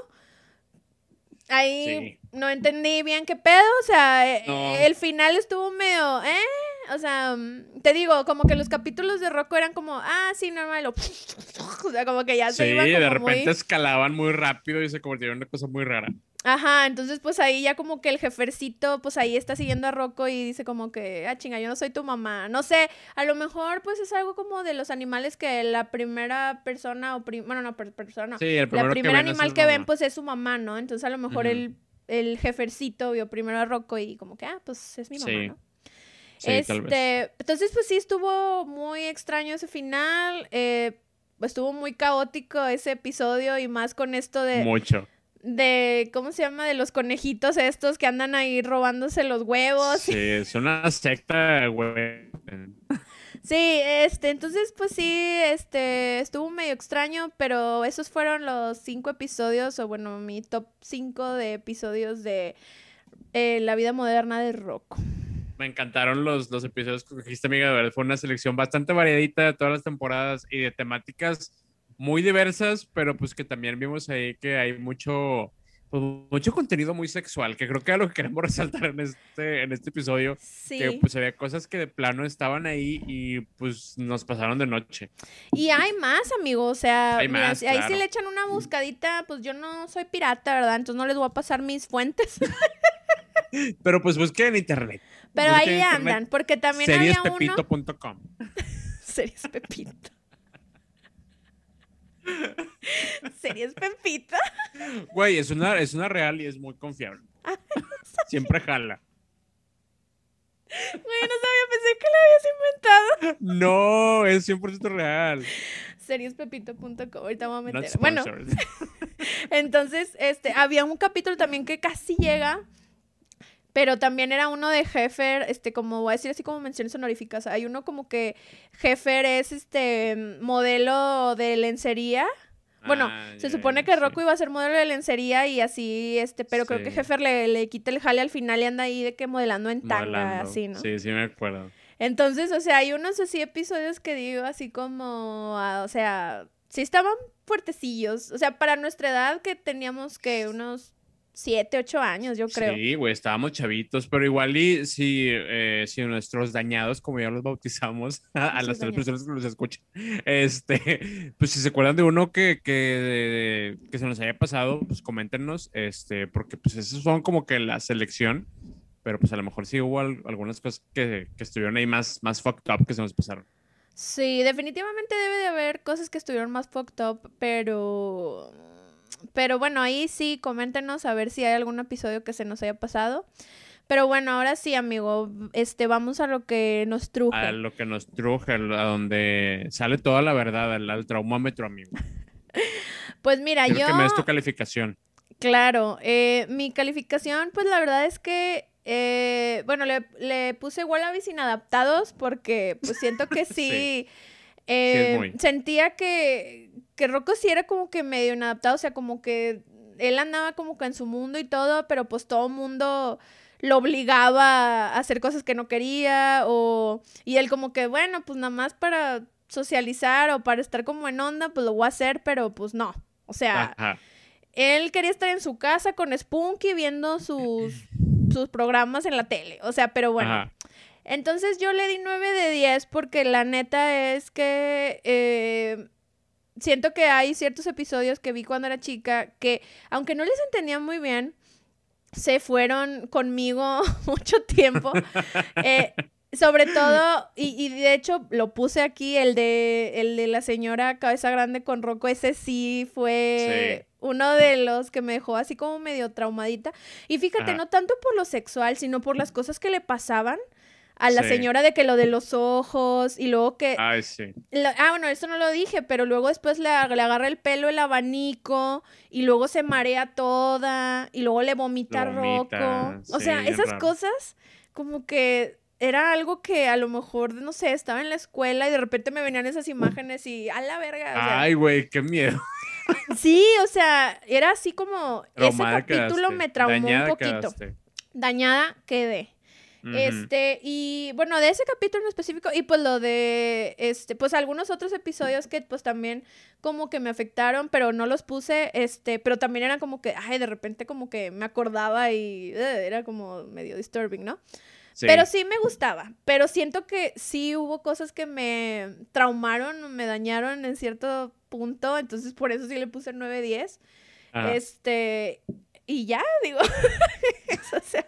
Ahí no entendí bien qué pedo, o sea, eh, el final estuvo medio, ¿eh? O sea, mm, te digo, como que los capítulos de Rocco eran como, ah, sí, normal, o, sea, como que ya se iba como de repente escalaban muy rápido y se convirtieron en una cosa muy rara. Ajá, entonces pues ahí ya como que el jefercito pues ahí está siguiendo a Rocco y dice como que, ah, chinga, yo no soy tu mamá. No sé, a lo mejor pues es algo como de los animales que la primera persona o, bueno, no, persona, sí, el la primera animal que ven pues es su mamá, ¿no? Entonces a lo mejor el, el jefercito vio primero a Rocco y como que, ah, pues es mi mamá, ¿no? Sí, este, entonces pues sí estuvo muy extraño ese final, eh, estuvo muy caótico ese episodio y más con esto de... Mucho de, ¿cómo se llama? De los conejitos estos que andan ahí robándose los huevos. Sí, es una secta, güey. Sí, este, entonces, pues sí, este, estuvo medio extraño, pero esos fueron los cinco episodios, o bueno, mi top cinco de episodios de eh, La vida moderna de Rocco. Me encantaron los, los episodios que dijiste, amiga, de verdad, fue una selección bastante variadita de todas las temporadas y de temáticas muy diversas, pero pues que también vimos ahí que hay mucho, pues, mucho contenido muy sexual, que creo que es lo que queremos resaltar en este, en este episodio, sí. que pues había cosas que de plano estaban ahí y pues nos pasaron de noche. Y hay más, amigo, o sea, ahí si le echan una buscadita, pues yo no soy pirata, ¿verdad? Entonces no les voy a pasar mis fuentes. Pero pues busquen en internet. Pero ahí andan, porque también había uno... Seriespepito.com. Series Pepito. ¿Series Pepita? Güey, es una, es una real y es muy confiable. Siempre jala. Güey, no sabía, pensé que lo habías inventado. No, es 100% real. Seriespepito.com, ahorita vamos a meter. Bueno, entonces, este, había un capítulo también que casi llega pero también era uno de Heffer, este, como voy a decir así como menciones honoríficas. Hay uno como que Heffer es este modelo de lencería. Bueno, ah, se supone que Rocco iba a ser modelo de lencería y así, este, pero creo que Heffer le, le quita el jale al final y anda ahí de que modelando en tanga, así, ¿no? Sí, sí me acuerdo. Entonces, o sea, hay unos así episodios que digo así como, ah, o sea, sí estaban fuertecillos. O sea, para nuestra edad que teníamos que unos siete, ocho años, yo creo. Sí, güey, estábamos chavitos, pero igual y si, eh, si nuestros dañados, como ya los bautizamos, a, las tres personas que los escuchan, este, pues si se acuerdan de uno que, que, que se nos haya pasado, pues coméntenos, este, porque pues esos son como que la selección, pero pues a lo mejor sí hubo algunas cosas que, que estuvieron ahí más, más fucked up que se nos pasaron. Sí, definitivamente debe de haber cosas que estuvieron más fucked up, pero pero bueno, ahí sí, coméntenos a ver si hay algún episodio que se nos haya pasado. Pero bueno, ahora sí, amigo, este, vamos a lo que nos truje. A lo que nos truje, a donde sale toda la verdad, al, traumómetro, amigo. Pues mira, yo... que me des tu calificación. Claro, eh, mi calificación, pues la verdad es que, eh, bueno, le, le puse Wallabies inadaptados porque pues siento que sí, Sí. eh, muy. sentía que, que Rocco sí era como que medio inadaptado, o sea, como que él andaba como que en su mundo y todo, pero pues todo mundo lo obligaba a hacer cosas que no quería o y él como que bueno pues nada más para socializar o para estar como en onda pues lo voy a hacer pero pues no o sea Ajá. él quería estar en su casa con Spunky viendo sus, sus programas en la tele. O sea, pero bueno. Ajá. Entonces yo le di 9 de 10 porque la neta es que eh, siento que hay ciertos episodios que vi cuando era chica que, aunque no les entendía muy bien, se fueron conmigo mucho tiempo. Eh, sobre todo, y, y de hecho lo puse aquí, el de, el de la señora cabeza grande con Rocco, ese sí fue Sí. uno de los que me dejó así como medio traumadita. Y fíjate, Ajá. no tanto por lo sexual, sino por las cosas que le pasaban a la Sí. señora de que lo de los ojos y luego que... Ay, sí. ah, bueno, eso no lo dije, pero luego después le, ag- le agarra el pelo el abanico y luego se marea toda y luego le vomita Rocco. O sea, esas raro. cosas como que era algo que a lo mejor, no sé, estaba en la escuela y de repente me venían esas imagenes y a la verga. o sea, Ay, güey, qué miedo. sí, o sea, era así como ese capítulo quedaste, me traumó dañada un poquito. quedaste. Dañada quedé. Este, y bueno, de ese capítulo en específico, y pues lo de, este, pues algunos otros episodios que pues también como que me afectaron, pero no los puse, este, pero también era como que, ay, de repente como que me acordaba y eh, era como medio disturbing, ¿no? Sí. Pero sí me gustaba, pero siento que sí hubo cosas que me traumaron, me dañaron en cierto punto, entonces por eso sí le puse 9-10. Ajá. Este, y ya, digo, o sea,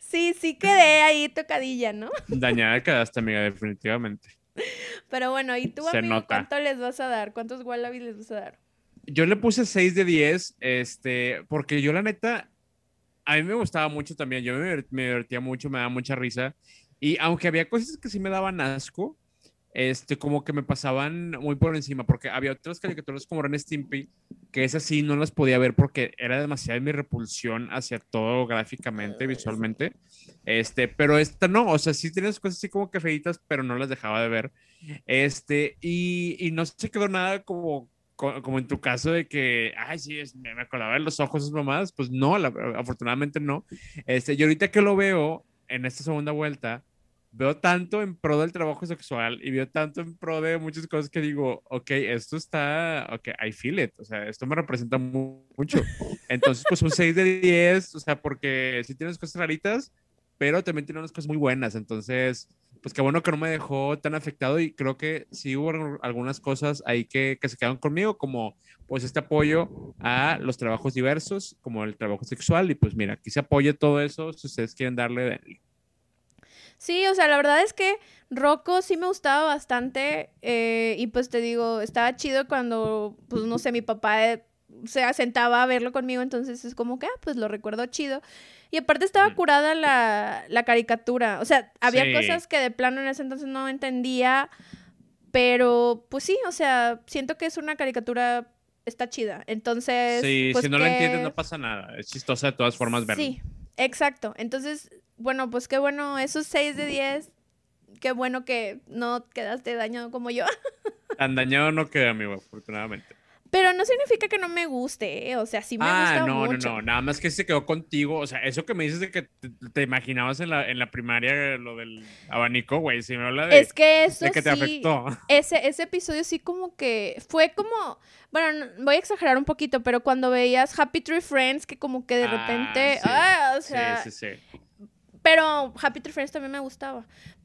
sí, sí quedé ahí tocadilla, ¿no? Dañada quedaste, amiga, definitivamente. Pero bueno, ¿y tú, Se amigo, nota. cuánto les vas a dar? ¿Cuántos wallabies les vas a dar? Yo le puse 6 de 10, este, porque yo la neta, a mí me gustaba mucho también, yo me, me divertía mucho, me daba mucha risa, y aunque había cosas que sí me daban asco, este, como que me pasaban muy por encima, porque había otras caricaturas como Ren Stimpy, que esas sí no las podía ver porque era demasiada mi repulsión hacia todo gráficamente, sí. visualmente, este, pero esta no, o sea, sí tienes cosas así como que feitas, pero no las dejaba de ver, este, y, y no se quedó nada como co- como en tu caso de que, ay, sí, es- me me acordaba de los ojos, esas mamadas, pues no, la- afortunadamente no. Este, y ahorita que lo veo en esta segunda vuelta, veo tanto en pro del trabajo sexual y veo tanto en pro de muchas cosas que digo, ok, esto está, ok, I feel it, o sea, esto me representa mu- mucho. Entonces, pues un 6 de 10, o sea, porque sí tienes cosas raritas, pero también tiene unas cosas muy buenas, entonces, pues qué bueno que no me dejó tan afectado y creo que sí hubo al- algunas cosas ahí que, que se quedaron conmigo, como pues este apoyo a los trabajos diversos, como el trabajo sexual, y pues mira, aquí se apoya todo eso, si ustedes quieren darle. Sí, o sea, la verdad es que Rocco sí me gustaba bastante eh, y pues te digo, estaba chido cuando, pues no sé, mi papá eh, se sentaba a verlo conmigo, entonces es como que, ah, pues lo recuerdo chido. Y aparte estaba Ujú. curada la, la caricatura, o sea, había Sí. cosas que de plano en ese entonces no entendía, pero pues sí, o sea, siento que es una caricatura, está chida. Entonces, Sí, pues si no lo que- entiendes no pasa nada, es chistosa de todas formas verlo. Sí, exacto. Entonces, bueno, pues qué bueno, esos 6 de 10, qué bueno que no quedaste dañado como yo. Tan dañado no queda, amigo, afortunadamente. Pero no significa que no me guste, ¿eh? o sea, sí me ah, gusta no, mucho. no, no, nada más que se quedó contigo, o sea, eso que me dices de que te, te imaginabas en la, en la primaria lo del abanico, güey, si me habla de, Es que eso de que te sí, afectó. ese, ese episodio sí como que fue como, bueno, no- voy a exagerar un poquito, pero cuando veías Happy Tree Friends, que como que de Ah, repente, sí. ah, o sea, sí, sí, sí. Pero Happy Tree Friends también me gustaba.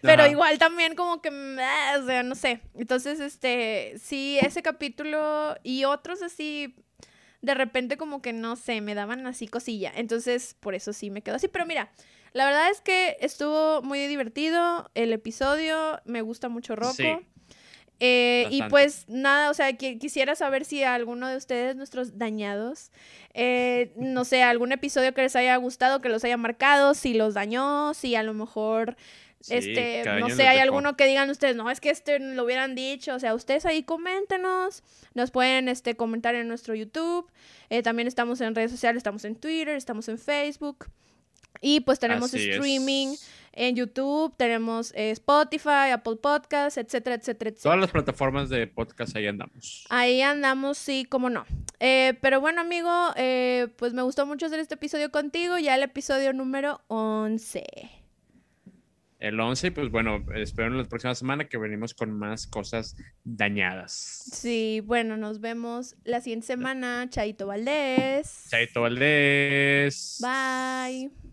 Pero, pero igual también como que, ah, o sea, no sé. Entonces, este, sí, ese capítulo y otros así, de repente como que, no sé, me daban así cosilla. Entonces, por eso sí me quedo así. Pero mira, la verdad es que estuvo muy divertido el episodio, me gusta mucho Rocco. Sí. Eh, y pues nada, o sea, quisiera saber si alguno de ustedes, nuestros dañados, eh, no sé, algún episodio que les haya gustado, que los haya marcado, si los dañó, si a lo mejor, este, no sé, hay alguno que digan ustedes, no, es que este lo hubieran dicho, o sea, ustedes ahí coméntenos, nos pueden este, comentar en nuestro YouTube, eh, también estamos en redes sociales, estamos en Twitter, estamos en Facebook. Y pues tenemos streaming en YouTube, tenemos eh, Spotify, Apple Podcasts, etcétera, etcétera, etcétera. Todas las plataformas de podcast ahí andamos. Ahí andamos, sí, cómo no. Eh, pero bueno, amigo, eh, pues me gustó mucho hacer este episodio contigo, ya el episodio número 11. El 11, pues bueno, espero en la próxima semana que venimos con más cosas dañadas. Sí, bueno, nos vemos la siguiente semana. Chaito Valdés. Chaito Valdés. Bye.